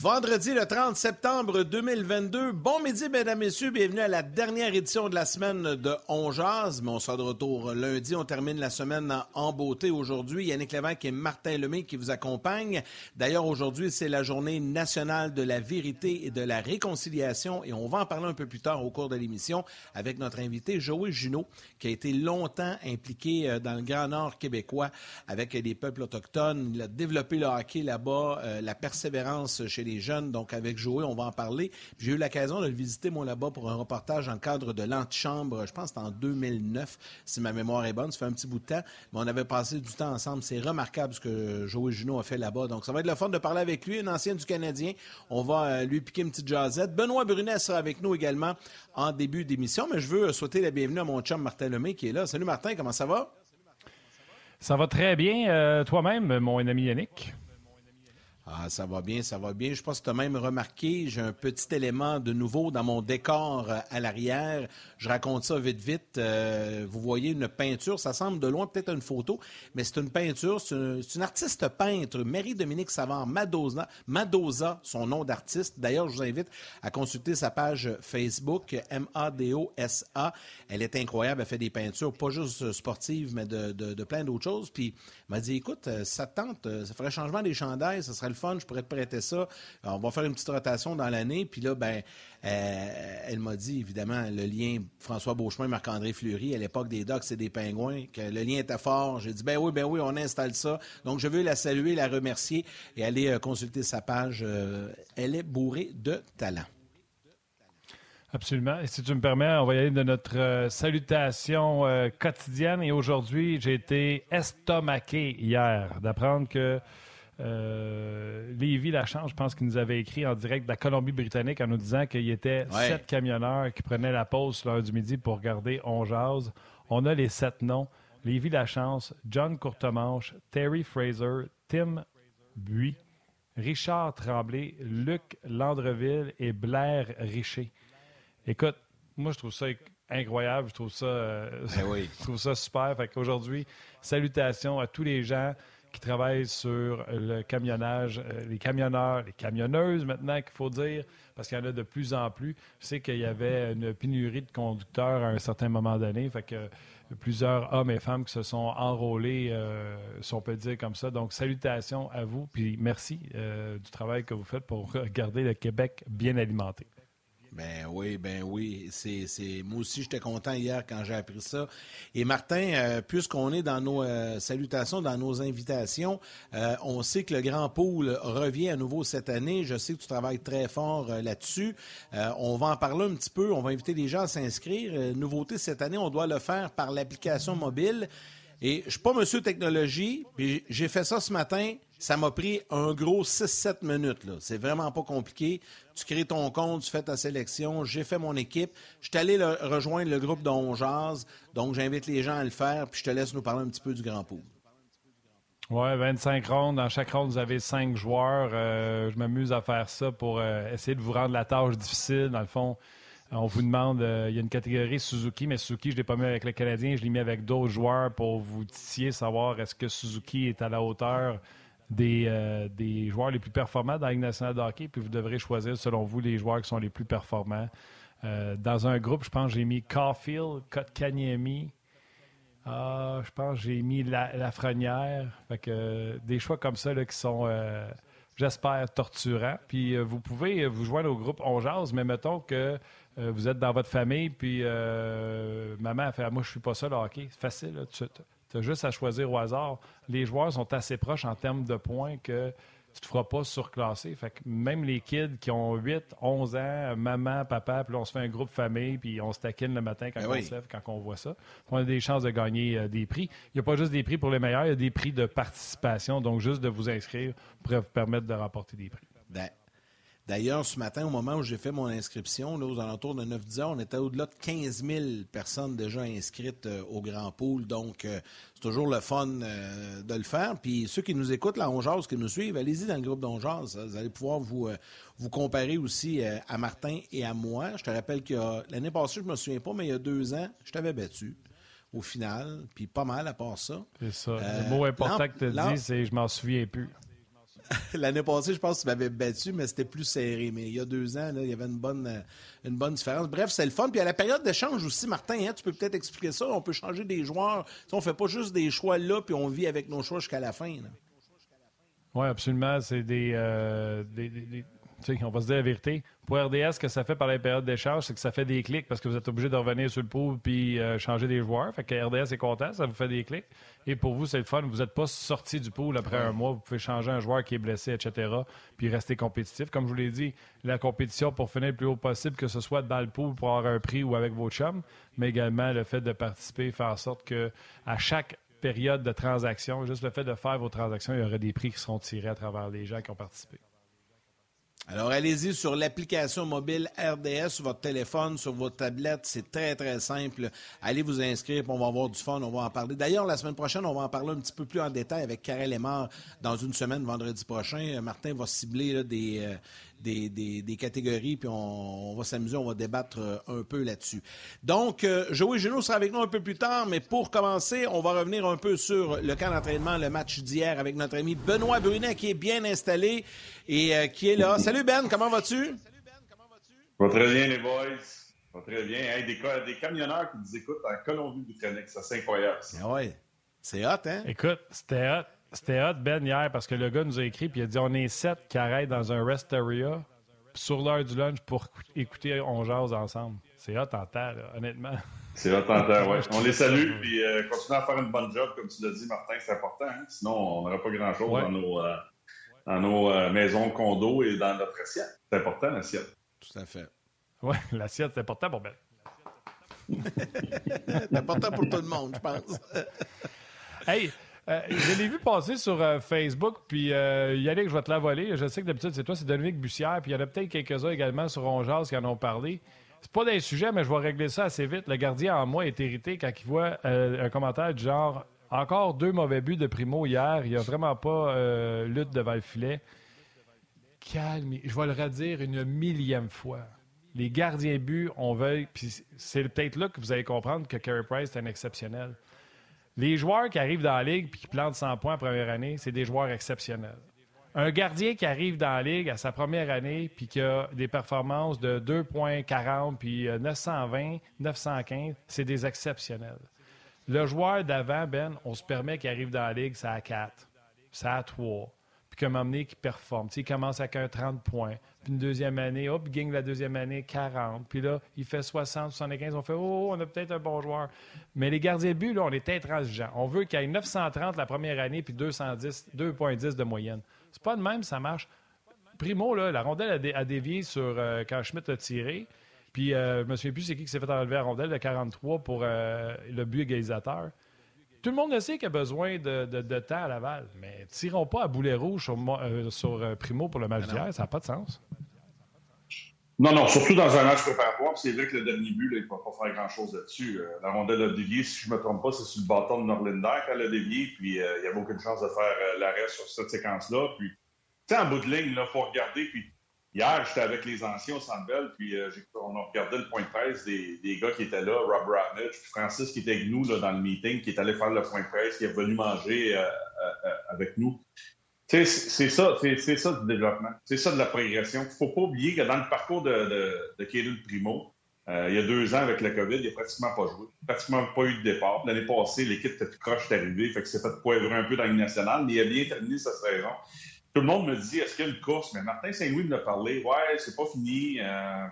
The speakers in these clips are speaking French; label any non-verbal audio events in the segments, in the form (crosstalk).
Vendredi le 30 septembre 2022. Bon midi, mesdames, messieurs. Bienvenue à la dernière édition de la semaine de On Jazz. Mais on sera de retour lundi. On termine la semaine en beauté aujourd'hui. Yannick Lévesque et Martin Lemay qui vous accompagnent. D'ailleurs, aujourd'hui, c'est la journée nationale de la vérité et de la réconciliation. Et on va en parler un peu plus tard au cours de l'émission avec notre invité Joël Junot, qui a été longtemps impliqué euh, dans le Grand Nord québécois avec les peuples autochtones. Il a développé le hockey là-bas, euh, la persévérance chez les jeunes. Donc, avec Joey, on va en parler. J'ai eu l'occasion de le visiter, moi, là-bas, pour un reportage le cadre de l'antichambre. Je pense en 2009, si ma mémoire est bonne. Ça fait un petit bout de temps. Mais on avait passé du temps ensemble. C'est remarquable ce que Joey Junot a fait là-bas. Donc, ça va être le fun de parler avec lui, un ancien du Canadien. On va euh, lui piquer une petite jazzette. Benoît Brunet sera avec nous également en début d'émission. Mais je veux souhaiter la bienvenue à mon chum Martin Lemay qui est là. Salut Martin, comment ça va? Ça va très bien. Euh, toi-même, mon ami Yannick? Ah, ça va bien, ça va bien. Je pense que tu as même remarqué, j'ai un petit élément de nouveau dans mon décor euh, à l'arrière. Je raconte ça vite, vite. Euh, vous voyez une peinture, ça semble de loin peut-être une photo, mais c'est une peinture. C'est une, artiste peintre, Marie-Dominique Savard Madoza, Madoza, son nom d'artiste. D'ailleurs, je vous invite à consulter sa page Facebook, M-A-D-O-S-A. Elle est incroyable, elle fait des peintures, pas juste sportives, mais de, de, plein d'autres choses. Puis, m'a dit, écoute, euh, ça tente, ça ferait changement des chandails, ça serait le fun, je pourrais te prêter ça. on va faire une petite rotation dans l'année. Puis là, ben, euh, elle m'a dit, évidemment, le lien François Beauchemin, Marc-André Fleury, à l'époque des Docs et des Pingouins, que le lien était fort. J'ai dit, ben oui, ben oui, on installe ça. Donc, je veux la saluer, la remercier et aller euh, consulter sa page. Euh, elle est bourrée de talent. Absolument. Et si tu me permets, on va y aller de notre salutation quotidienne. Et aujourd'hui, j'ai été estomaqué hier d'apprendre que euh, Lévi Lachance, je pense qu'il nous avait écrit en direct de la Colombie-Britannique en nous disant qu'il y était sept camionneurs qui prenaient la pause l'heure du midi pour regarder On Jazz. On a les sept noms. Lévi Lachance, John Courtemanche, Terry Fraser, Tim Buis, Richard Tremblay, Luc Landreville et Blair Richer. Écoute, moi, je trouve ça incroyable. Je trouve ça, euh, ben (laughs) je trouve ça super. Fait qu'aujourd'hui, salutations à tous les gens qui travaillent sur le camionnage, euh, les camionneurs, les camionneuses maintenant qu'il faut dire, parce qu'il y en a de plus en plus. Je sais qu'il y avait une pénurie de conducteurs à un certain moment donné, fait que plusieurs hommes et femmes qui se sont enrôlés, euh, si on peut dire comme ça. Donc, salutations à vous, puis merci euh, du travail que vous faites pour garder le Québec bien alimenté. Ben oui, ben oui. C'est, c'est... Moi aussi, j'étais content hier quand j'ai appris ça. Et Martin, euh, puisqu'on est dans nos euh, salutations, dans nos invitations, euh, on sait que le Grand Pôle revient à nouveau cette année. Je sais que tu travailles très fort là-dessus. on va en parler un petit peu. On va inviter les gens à s'inscrire. nouveauté cette année, on doit le faire par l'application mobile. Et je suis pas monsieur technologie, puis j'ai fait ça ce matin. Ça m'a pris un gros 6-7 minutes. Là. C'est vraiment pas compliqué. Tu crées ton compte, tu fais ta sélection. J'ai fait mon équipe. Je suis allé rejoindre le groupe dont Donc, j'invite les gens à le faire, puis je te laisse nous parler un petit peu du Grand Pool. Oui, 25 rondes. Dans chaque ronde, vous avez 5 joueurs. Euh, je m'amuse à faire ça pour euh, essayer de vous rendre la tâche difficile. Dans le fond, on vous demande, euh, il y a une catégorie Suzuki, mais Suzuki, je ne l'ai pas mis avec le Canadien, je l'ai mis avec d'autres joueurs pour vous titiller, savoir est-ce que Suzuki est à la hauteur des, euh, des joueurs les plus performants dans la Ligue nationale de hockey, puis vous devrez choisir, selon vous, les joueurs qui sont les plus performants. Euh, dans un groupe, je pense que j'ai mis Caulfield, Kotkaniemi, ah, je pense que j'ai mis la, Lafrenière. Fait que, des choix comme ça là, qui sont, euh, j'espère, torturants. Puis vous pouvez vous joindre au groupe On Jase, mais mettons que vous êtes dans votre famille, puis maman a fait ah, Moi, je suis pas le hockey. C'est facile. Là, tu, tu as juste à choisir au hasard. Les joueurs sont assez proches en termes de points que tu ne te feras pas surclasser. Fait que même les kids qui ont 8, 11 ans, maman, papa, puis là, on se fait un groupe famille, puis on se taquine le matin quand ben on se lève, quand on voit ça. On a des chances de gagner euh, des prix. Il n'y a pas juste des prix pour les meilleurs, il y a des prix de participation. Donc, juste de vous inscrire pourrait vous permettre de remporter des prix. Ben, D'ailleurs, ce matin, au moment où j'ai fait mon inscription, là, aux alentours de 9-10 heures, on était au-delà de 15 000 personnes déjà inscrites euh, au Grand Pool. Donc, euh, c'est toujours le fun euh, de le faire. Puis ceux qui nous écoutent, là, Ongeaz, qui nous suivent, allez-y dans le groupe d'Ongeaz. Vous allez pouvoir vous, vous comparer aussi à Martin et à moi. Je te rappelle que l'année passée, je ne me souviens pas, mais il y a deux ans, je t'avais battu au final, puis pas mal à part ça. C'est ça. le mot important que tu as dit, c'est « je m'en souviens plus ». (laughs) L'année passée, je pense que tu m'avais battu, mais c'était plus serré. Mais il y a deux ans, il y avait une bonne, une bonne différence. Bref, c'est le fun. Puis à la période d'échange aussi, Martin, hein, tu peux peut-être expliquer ça. On peut changer des joueurs. on ne fait pas juste des choix là, puis on vit avec nos choix jusqu'à la fin. Oui, absolument. C'est des, euh, on va se dire la vérité. Pour RDS, ce que ça fait par les périodes d'échange, c'est que ça fait des clics parce que vous êtes obligé de revenir sur le pool puis euh, changer des joueurs. Fait que RDS est content, ça vous fait des clics. Et pour vous, c'est le fun. Vous n'êtes pas sorti du pool après un mois. Vous pouvez changer un joueur qui est blessé, etc. Puis rester compétitif. Comme je vous l'ai dit, la compétition pour finir le plus haut possible, que ce soit dans le pool pour avoir un prix ou avec vos chums, mais également le fait de participer, faire en sorte que à chaque période de transaction, juste le fait de faire vos transactions, il y aura des prix qui seront tirés à travers les gens qui ont participé. Alors, allez-y sur l'application mobile RDS sur votre téléphone, sur votre tablette. C'est très, très simple. Allez vous inscrire, on va avoir du fun, on va en parler. D'ailleurs, la semaine prochaine, on va en parler un petit peu plus en détail avec Karel Lemar dans une semaine, vendredi prochain. Martin va cibler des, euh, des, catégories, puis on, va s'amuser, on va débattre euh, un peu là-dessus. Donc, euh, Joey Junot sera avec nous un peu plus tard, mais pour commencer, on va revenir un peu sur le camp d'entraînement, le match d'hier avec notre ami Benoît Brunet, qui est bien installé et euh, qui est là. Salut Ben, comment vas-tu? Va très bien, les boys. Va très bien. des, des, camionneurs qui nous écoutent en Colombie-Britannique, ça c'est incroyable. Ah ouais. C'est hot, hein? Écoute, c'était hot. C'était hot, Ben, hier, parce que le gars nous a écrit, puis il a dit on est sept qui arrêtent dans un rest area sur l'heure du lunch pour écouter On Jase ensemble. C'est hot en temps, honnêtement. C'est hot en temps, oui. (laughs) On les salue, puis euh, continuez à faire une bonne job, comme tu l'as dit, Martin, c'est important. Hein? Sinon, on n'aurait pas grand-chose dans nos, euh, dans nos euh, maisons, condos et dans notre assiette. C'est important, l'assiette. Tout à fait. Oui, (laughs) l'assiette, c'est important pour Ben. (laughs) c'est important pour tout le monde, je pense. hey, euh, je l'ai vu passer sur euh, Facebook, puis euh, Yannick, je vais te la voler. Je sais que d'habitude, c'est toi, c'est Dominique Bussière, puis il y en a peut-être quelques-uns également sur Ronjas qui en ont parlé. C'est pas des sujets, mais je vais régler ça assez vite. Le gardien en moi est irrité quand il voit un commentaire du genre Encore deux mauvais buts de Primo hier, il n'y a vraiment pas lutte devant le filet. Calme, je vais le redire une millième fois. Les gardiens buts, on veut, puis c'est peut-être là que vous allez comprendre que Carey Price est un exceptionnel. Les joueurs qui arrivent dans la ligue et qui plantent 100 points en première année, c'est des joueurs exceptionnels. Un gardien qui arrive dans la ligue à sa première année puis qui a des performances de 2,40 puis 920, euh, 915, c'est des exceptionnels. Le joueur d'avant, Ben, on se permet qu'il arrive dans la ligue, ça a 4, ça a 3 puis qu'à un moment qui performe. il commence avec un 30 points, puis une deuxième année, hop, il gagne la deuxième année 40, puis là, il fait 60, 75, on fait, oh, on a peut-être un bon joueur. Mais les gardiens de but, là, on est intransigeants. On veut qu'il y ait 930 la première année, puis 210, 2,10 de moyenne. C'est pas de même, ça marche. Primo, là, la rondelle a, dévié sur euh, quand Schmidt a tiré. Puis euh, je me souviens plus c'est qui qui s'est fait enlever la rondelle de 43 pour euh, le but égalisateur. Tout le monde le sait qu'il a besoin de, temps à Laval, mais tirons pas à boulet rouge sur, euh, euh, Primo pour le match d'hier, ça n'a pas de sens. Non, non, surtout dans un match préparatoire. C'est vrai que le dernier but, il ne va pas faire grand-chose là-dessus. Euh, la rondelle a dévié, si je ne me trompe pas, c'est sur le bâton de Norlinder qu'elle a dévié, puis il y avait aucune chance de faire l'arrêt sur cette séquence-là. Puis, tu sais, en bout de ligne, il faut regarder, puis Hier, j'étais avec les anciens au Centre puis euh, on a regardé le point de presse des, gars qui étaient là, Rob Ratnich, Francis qui était avec nous là, dans le meeting, qui est allé faire le point de presse, qui est venu manger euh, euh, avec nous. C'est ça, c'est ça du développement. C'est ça de la progression. Il ne faut pas oublier que dans le parcours de, de, Primo, il y a deux ans avec la COVID, il n'a pratiquement pas joué. Pratiquement pas eu de départ. L'année passée, l'équipe était croche arrivée, fait que c'est fait poivrer un peu dans le national, mais il a bien terminé sa saison tout le monde me dit est-ce qu'il y a une course? Mais Martin Saint-Louis me l'a parlé ouais, c'est pas fini. Euh,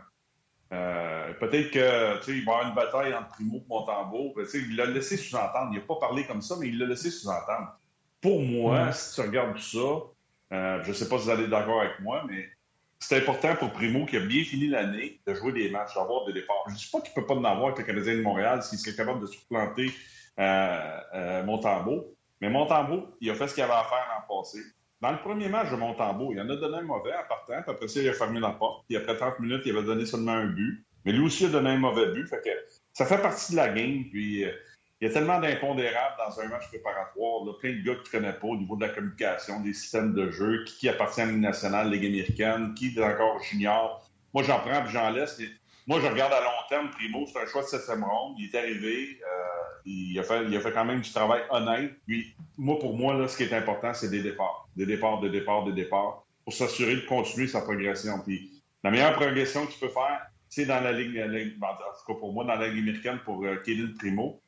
euh, peut-être que il va y avoir une bataille entre Primo et Montembeau. Ben, il l'a laissé sous-entendre. Il n'a pas parlé comme ça, mais il l'a laissé sous-entendre. Pour moi, si tu regardes tout ça, euh, je ne sais pas si vous allez d'accord avec moi, mais c'est important pour Primo qui a bien fini l'anndes de jouer des matchs, d'avoir des départs. Je ne dis pas qu'il ne peut pas en avoir avec le Canadien de Montréal s'il serait capable de supplanter euh, Montembeau. Mais Montembeau, il a fait ce qu'il avait à faire l'an passé. Dans le premier match de Montembeau, il en a donné un mauvais en puis après ça, il a fermé la porte. Puis après 30 minutes, il avait donné seulement un but. Mais lui aussi a donné un mauvais but. Fait que ça fait partie de la game. Puis euh, il y a tellement d'impondérables dans un match préparatoire. Plein de gars que tu connais pas au niveau de la communication, des systèmes de jeu, qui, appartient à l'Union nationale, Ligue américaine, qui est encore junior. Moi, j'en prends puis j'en laisse. Moi, je regarde à long terme. Primo, c'est un choix de septième ronde. Il est arrivé. Euh, il, a fait, il a fait quand même du travail honnête. Puis, moi, pour moi, là, ce qui est important, c'est des départs. Des départs, des départs, des départs pour s'assurer de continuer sa progression. Puis, la meilleure progression que tu peux faire, c'est dans la ligne, en tout cas pour moi, dans la ligne américaine pour euh, Primo.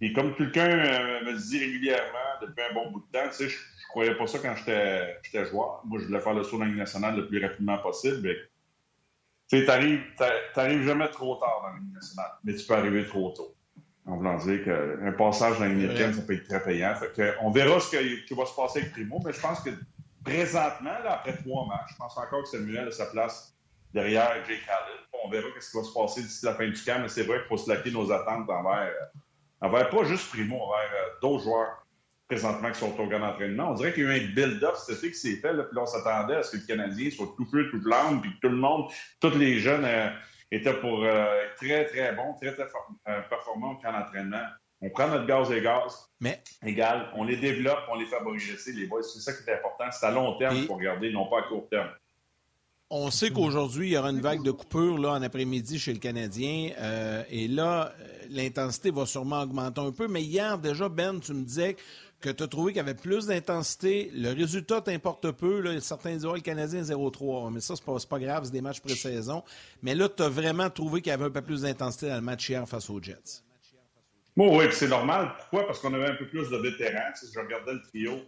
Et comme quelqu'un euh, me dit régulièrement depuis un bon bout de temps, tu sais, je, je croyais pas ça quand j'étais joueur. Moi, je voulais faire le saut dans la Ligue nationale le plus rapidement possible. Mais tu sais, t'arrives jamais trop tard dans Ligue nationale, mais tu peux arriver trop tôt. En voulant dire qu'un passage dans la Ligue américaine, ça peut être très payant. Fait on verra ce qui va se passer avec Primo, mais je pense que présentement, là, après trois matchs, je pense encore que Samuel a sa place derrière Jake Allen. On verra ce qui va se passer d'ici la fin du camp, mais c'est vrai qu'il faut se laquer nos attentes envers, envers pas juste Primo, envers euh, d'autres joueurs présentement qui sont au grand d'entraînement. On dirait qu'il y a eu un build-up été qui s'est fait. Là, puis là, on s'attendait à ce que le Canadien soit tout feu, tout blanc, puis que tout le monde, tous les jeunes euh, étaient pour euh, être très, très bons, très, très euh, performants au camp d'entraînement. On prend notre gaz et gaz Mais... égal, on les développe, on les progresser, les boys. C'est ça qui est important. C'est à long terme qu'il faut regarder, non pas à court terme. On sait qu'aujourd'hui, il y aura une vague de coupures là, en après-midi chez le Canadien. et là, l'intensité va sûrement augmenter un peu. Mais hier, déjà, Ben, tu me disais que tu as trouvé qu'il y avait plus d'intensité. Le résultat t'importe peu. Là. Certains diront le Canadien 0-3. Mais ça, c'est pas, pas grave, c'est des matchs pré-saison. Mais là, tu as vraiment trouvé qu'il y avait un peu plus d'intensité dans le match hier face aux Jets. Bon, oui, c'est normal. Pourquoi? Parce qu'on avait un peu plus de vétérans. Si je regardais le trio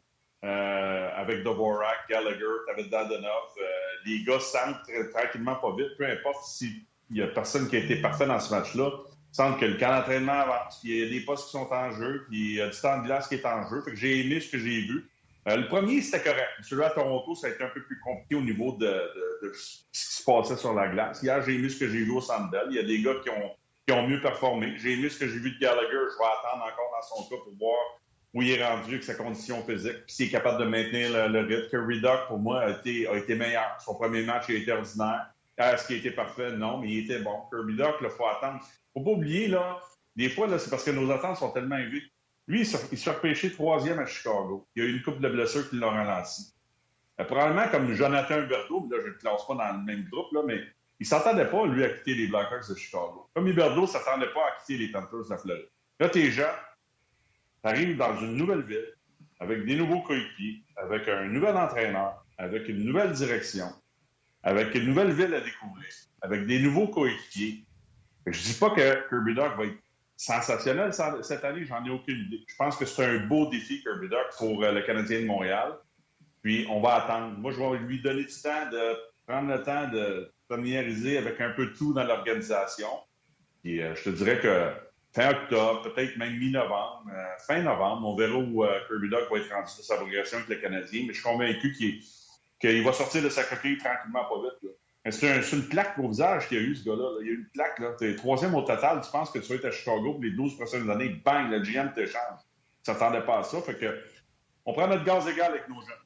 euh, avec Dvorak, Gallagher, tu Dadonov, euh, les gars sentent tranquillement pas vite, peu importe s'il y a personne qui a été parfait dans ce match-là semble que le camp d'entraînement avance, il y a des postes qui sont en jeu, puis il y a du temps de glace qui est en jeu. Fait que j'ai aimé ce que j'ai vu. Euh, le premier, c'était correct. Celui à Toronto, ça a été un peu plus compliqué au niveau de, ce qui se passait sur la glace. Hier, j'ai aimé ce que j'ai vu au Sandel. Il y a des gars qui ont, qui ont mieux performé. J'ai aimé ce que j'ai vu de Gallagher. Je vais attendre encore dans son cas pour voir où il est rendu avec sa condition physique, puis s'il est capable de maintenir le, rythme. Que Redock, pour moi, a été, a été meilleur. Son premier match a été ordinaire. Est-ce qu'il été parfait? Non, mais il était bon. Kirby Doc, il faut attendre faut pas oublier, là, des fois, là, c'est parce que nos attentes sont tellement élevées. Lui, il s'est fait repêcher troisième à Chicago. Il y a eu une couple de blessures qui l'ont ralenti. Euh, probablement comme Jonathan Huberto, là, je ne le classe pas dans le même groupe, là, mais il ne s'attendait pas, lui, à quitter les Blackhawks de Chicago. Comme Huberto ne s'attendait pas à quitter les Panthers de la Floride. Là, tes gens, arrives dans une nouvelle ville, avec des nouveaux coéquipiers, avec un nouvel entraîneur, avec une nouvelle direction, avec une nouvelle ville à découvrir, avec des nouveaux coéquipiers, je dis pas que Kirby Duck va être sensationnel cette année, j'en ai aucune idée. Je pense que c'est un beau défi, Kirby Duck, pour euh, le Canadien de Montréal. Puis on va attendre. Moi, je vais lui donner du temps de prendre le temps de familiariser avec un peu tout dans l'organisation. Puis euh, je te dirais que fin octobre, peut-être même mi-novembre, euh, fin novembre, on verra où Kirby Duck va être rendu de sa progression avec le Canadien. Mais je suis convaincu qu'il va sortir de sa coquille tranquillement, pas vite. Là. C'est une plaque au visage qu'il y a eu, ce gars-là. Il y a eu une plaque. Là. Tu es troisième au total. Tu penses que tu vas être à Chicago pour les 12 prochaines années. Bang, le GM t'échange. Tu t'attendais pas à ça. Fait que, on prend notre gaz égal avec nos jeunes.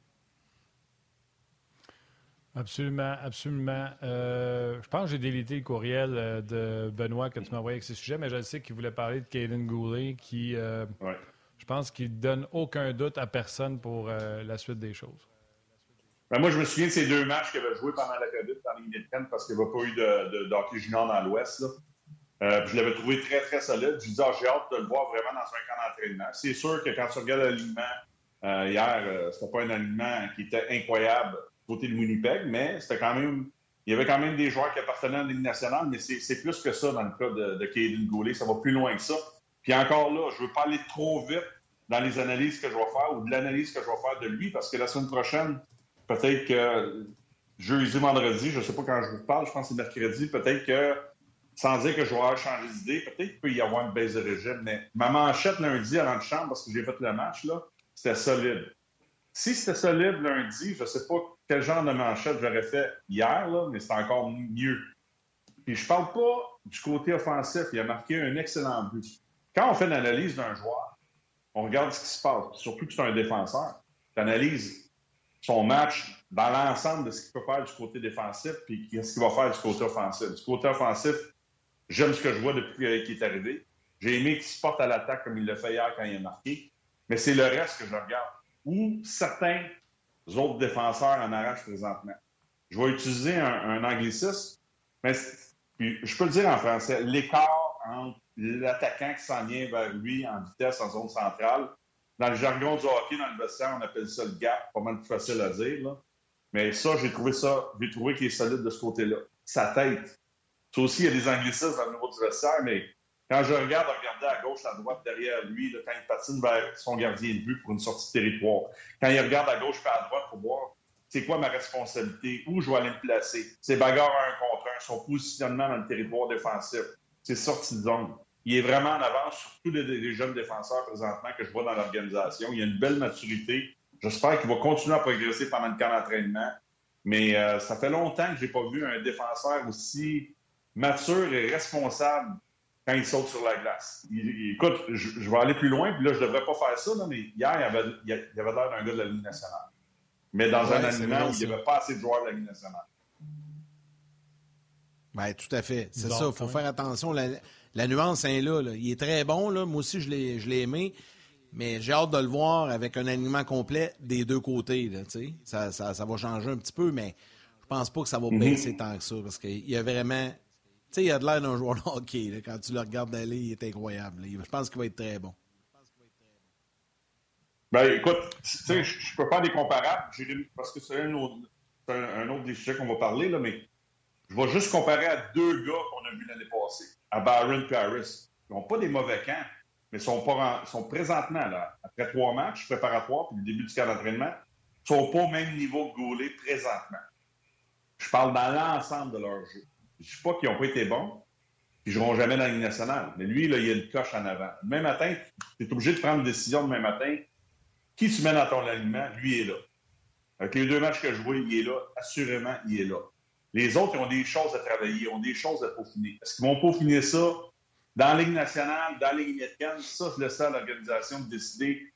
Absolument, absolument. Euh, je pense que j'ai délité le courriel euh, de Benoît que tu m'as envoyé avec ce sujet, mais je sais qu'il voulait parler de Caden Goulet, qui, euh, je pense qu'il donne aucun doute à personne pour la suite des choses. Ben moi, je me souviens de ces deux matchs qu'il avait joués pendant la COVID parce qu'il n'y avait pas eu de, de, junior dans l'Ouest. Euh, je l'avais trouvé très, très solide. Je lui disais, ah, j'ai hâte de le voir vraiment dans un camp d'entraînement. C'est sûr que quand tu regardes l'alignement, euh, hier, euh, c'était pas un alignement qui était incroyable côté de Winnipeg, mais c'était quand même. Il y avait quand même des joueurs qui appartenaient à la Ligue nationale, mais c'est plus que ça dans le cas de, de Goulet. Ça va plus loin que ça. Puis encore là, je veux pas aller trop vite dans les analyses que je vais faire ou de l'analyse que je vais faire de lui, parce que la semaine prochaine, Peut-être que jeudi, vendredi, je ne sais pas quand je vous parle, je pense que c'est mercredi, peut-être que, sans dire que je vais avoir d'idée, peut-être qu'il peut y avoir une baisse de régime, mais ma manchette lundi de chambre, parce que j'ai fait le match, là, c'était solide. Si c'était solide lundi, je ne sais pas quel genre de manchette j'aurais fait hier, là, mais c'est encore mieux. Puis je parle pas du côté offensif. Il a marqué un excellent but. Quand on fait l'analyse d'un joueur, on regarde ce qui se passe, surtout que c'est un défenseur. Tu analyses son match dans l'ensemble de ce qu'il peut faire du côté défensif, puis ce qu'il va faire du côté offensif. Du côté offensif, j'aime ce que je vois depuis qu'il est arrivé. J'ai aimé qu'il se porte à l'attaque comme il l'a fait hier quand il a marqué, mais c'est le reste que je regarde. Ou certains autres défenseurs en arrachent présentement. Je vais utiliser un, anglicisme, mais je peux le dire en français, l'écart entre l'attaquant qui s'en vient vers lui en vitesse en zone centrale, dans le jargon du hockey, dans le vestiaire, on appelle ça le gap, pas mal plus facile à dire. Là. Mais ça, j'ai trouvé ça, j'ai trouvé qu'il est solide de ce côté-là. Sa tête. Ça aussi, il y a des anglicismes dans le niveau du vestiaire, mais quand je regarde, regarder à gauche, à droite, derrière lui, là, quand il patine vers son gardien de but pour une sortie de territoire, quand il regarde à gauche et à droite pour voir c'est quoi ma responsabilité, où je vais aller me placer, ses bagarres à un contre un, son positionnement dans le territoire défensif, ses sorties de zone. Il est vraiment en avance sur tous les, jeunes défenseurs présentement que je vois dans l'organisation. Il a une belle maturité. J'espère qu'il va continuer à progresser pendant le camp d'entraînement. Mais euh, ça fait longtemps que je n'ai pas vu un défenseur aussi mature et responsable quand il saute sur la glace. écoute, je, vais aller plus loin, puis là, je ne devrais pas faire ça, mais hier, il avait, il avait l'air d'un gars de la Ligue nationale. Mais dans un alignement où il n'y avait pas assez de joueurs de la Ligue nationale. Oui, tout à fait. C'est ça. Il faut faire attention. La, nuance est là, Il est très bon. Là. Moi aussi, je l'ai aimé. Mais j'ai hâte de le voir avec un alignement complet des deux côtés. Là, ça, ça, ça, va changer un petit peu, mais je pense pas que ça va mhm. baisser tant que ça. Parce qu'il y a vraiment sais, il a de l'air d'un joueur de hockey. Quand tu le regardes aller, il est incroyable. Je pense qu'il va être très bon. Ben, écoute, je ne peux pas des comparables parce que c'est un autre, un, autre des sujets qu'on va parler, là, mais je vais juste comparer à deux gars qu'on a vus l'année passée, à Byron et Harris. Ils n'ont pas des mauvais camps, mais sont, pas sont présentement, là, après trois matchs préparatoires puis le début du camp d'entraînement, sont pas au même niveau que Goulet présentement. Je parle dans l'ensemble de leur jeu. Je ne dis pas qu'ils n'ont pas été bons, ils ne joueront jamais dans la Ligue nationale. Mais lui, là, il a une coche en avant. Demain matin, tu es obligé de prendre une décision demain matin. Qui tu mets dans ton alignement, lui est là. Avec les deux matchs que je vois, il est là. Assurément, il est là. Les autres, ils ont des choses à travailler, ont des choses à peaufiner. Est-ce qu'ils vont peaufiner ça? Dans la Ligue nationale, dans la Ligue américaine? Ça, je laisse à l'organisation de décider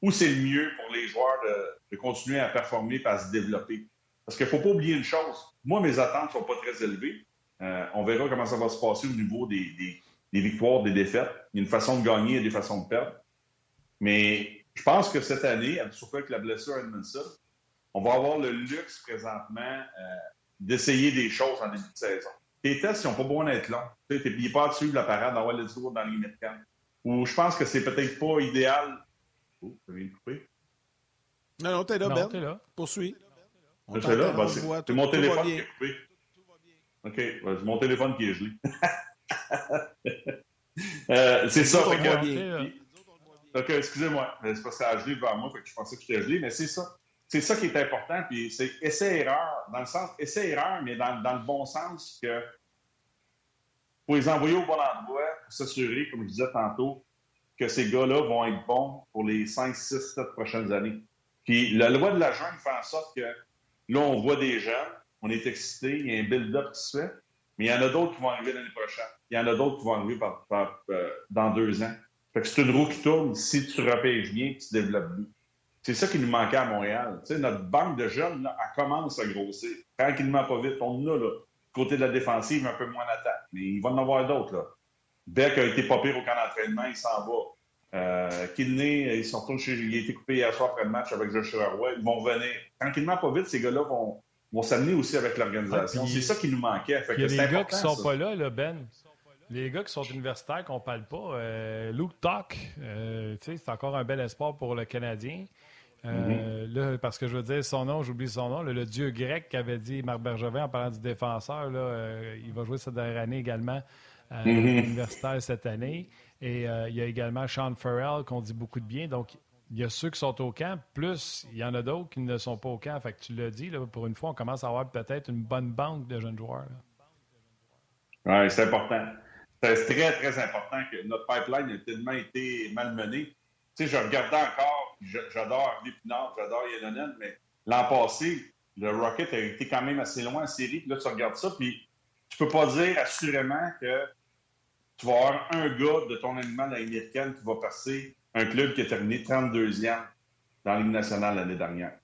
où c'est le mieux pour les joueurs de, continuer à performer et à se développer. Parce qu'il ne faut pas oublier une chose. Moi, mes attentes ne sont pas très élevées. Euh, on verra comment ça va se passer au niveau des, victoires, des défaites. Il y a une façon de gagner et des façons de perdre. Mais je pense que cette année, surtout avec la blessure à Edmondson, on va avoir le luxe présentement euh, d'essayer des choses en début de saison. Les tests, ils n'ont pas besoin d'être longs. Tu n'es pas à suivre la parade, d'avoir le tour dans les camp. Ou je pense que c'est peut-être pas idéal. Oh, ça vient de couper. Non, non, t'es là, Ben. là. Poursuis. C'est là, ben, c'est mon téléphone qui est coupé. OK, c'est mon téléphone qui est gelé. (laughs) euh, c'est ça. OK, excusez-moi. C'est parce que ça a gelé devant moi, fait que je pensais que j'étais gelé, mais c'est ça. C'est ça qui est important, puis c'est essai-erreur, dans le sens, essai-erreur, mais dans, le bon sens que faut les envoyer au bon endroit pour s'assurer, comme je disais tantôt, que ces gars-là vont être bons pour les 5, 6, 7 prochaines années. Puis la loi de la jungle fait en sorte que là, on voit des jeunes, on est excité, il y a un build-up qui se fait, mais il y en a d'autres qui vont arriver l'année prochaine. Il y en a d'autres qui vont arriver euh, dans deux ans. Fait que c'est une roue qui tourne si tu repêches bien et tu développes bien. C'est ça qui nous manquait à Montréal. Notre banque de jeunes, là, elle commence à grossir. Tranquillement, pas vite. On a, là, côté de la défensive, un peu moins d'attaque. Mais il va en avoir d'autres, là. Beck a été pas pire au camp d'entraînement, il s'en va. Euh, Kidney, ils sont chez, il a été coupé hier soir après le match avec Joshua Roy. Ils vont venir. Tranquillement, pas vite, ces gars-là vont, vont s'amener aussi avec l'organisation. c'est ça qui nous manquait. il y a des gars qui ne sont pas là, là, Ben. Les gars qui sont universitaires, qu'on ne parle pas. Euh, Luke Tuck, euh, c'est encore un bel espoir pour le Canadien. Euh, mm-hmm. là, parce que je veux dire son nom, j'oublie son nom, le dieu grec qu'avait dit Marc Bergevin en parlant du défenseur, là, il va jouer cette dernière année également à mm-hmm. universitaire cette année. Et il y a également Sean Farrell qu'on dit beaucoup de bien. Donc, il y a ceux qui sont au camp, plus il y en a d'autres qui ne sont pas au camp. Fait que tu l'as dit, là, pour une fois, on commence à avoir peut-être une bonne banque de jeunes joueurs. Oui, c'est important. C'est très, très important que notre pipeline ait tellement été malmené. Tu je regardais encore, j'adore Harvey Pinard, j'adore Yanonen, mais l'an passé, le Rocket a été quand même assez loin en série. Puis là, tu regardes ça, puis tu peux pas dire assurément que tu vas avoir un gars de ton animal américaine qui va passer un club qui a terminé 32e dans Ligue nationale l'année dernière.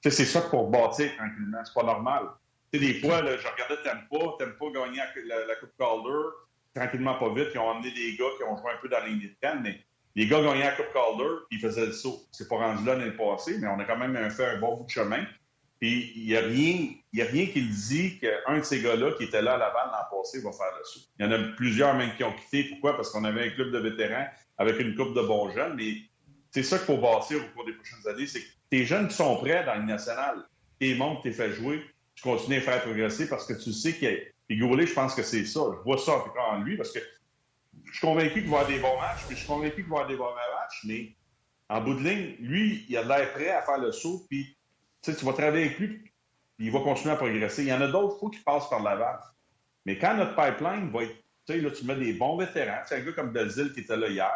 c'est ça pour bâtir tranquillement. C'est pas normal. sais, des fois, je regardais Tempa, Tempa gagner la, la, Coupe Calder, tranquillement pas vite. Ils ont amené des gars qui ont joué un peu dans la ligne de mais les gars gagnaient la Coupe Calder, ils faisaient le saut. C'est pas rendu là l'année passée, mais on a quand même fait un bon bout de chemin. Puis il n'y a, rien, a rien qui le dit qu'un de ces gars-là qui était là à Laval l'an passé va faire le saut. Il y en a plusieurs même qui ont quitté. Pourquoi? Parce qu'on avait un club de vétérans avec une coupe de bons jeunes. Mais c'est ça qu'il faut bâtir au cours des prochaines années. C'est que tes jeunes qui sont prêts dans le national, tes montres, t'es fait jouer, tu continues à faire progresser parce que tu sais que. Puis Goulet, je pense que c'est ça. Je vois ça en tout cas en lui parce que je suis convaincu qu'il va avoir des bons matchs, puis je suis convaincu qu'il va avoir des bons matchs, mais en bout de ligne, lui, il a l'air prêt à faire le saut, puis tu vas travailler avec lui, puis il va continuer à progresser. Il y en a d'autres, il faut qu'il passe par l'avant. Mais quand notre pipeline va être, tu sais, là, tu mets des bons vétérans, tu sais, un gars comme Belzil qui était là hier,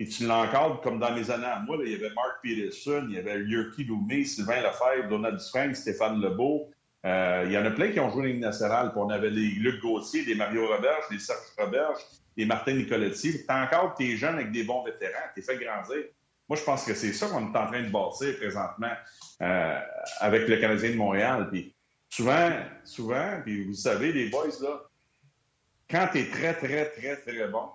et tu l'encadres comme dans mes années à moi, il y avait Mark Peterson, il y avait Yurki Loumé, Sylvain Lefebvre, Donald Dufresne, Stéphane Lebeau. Euh, il y en a plein qui ont joué dans nationale. Puis on avait les Luc Gauthier, des Mario Roberge, des Serge Roberge, des Martin Nicoletti. Tu encore tes jeunes avec des bons vétérans, tu fait grandir. Moi, je pense que c'est ça qu'on est en train de bâtir présentement euh, avec le Canadien de Montréal. Puis souvent, souvent, puis vous savez, les boys, là, quand tu es très, très, très, très bon,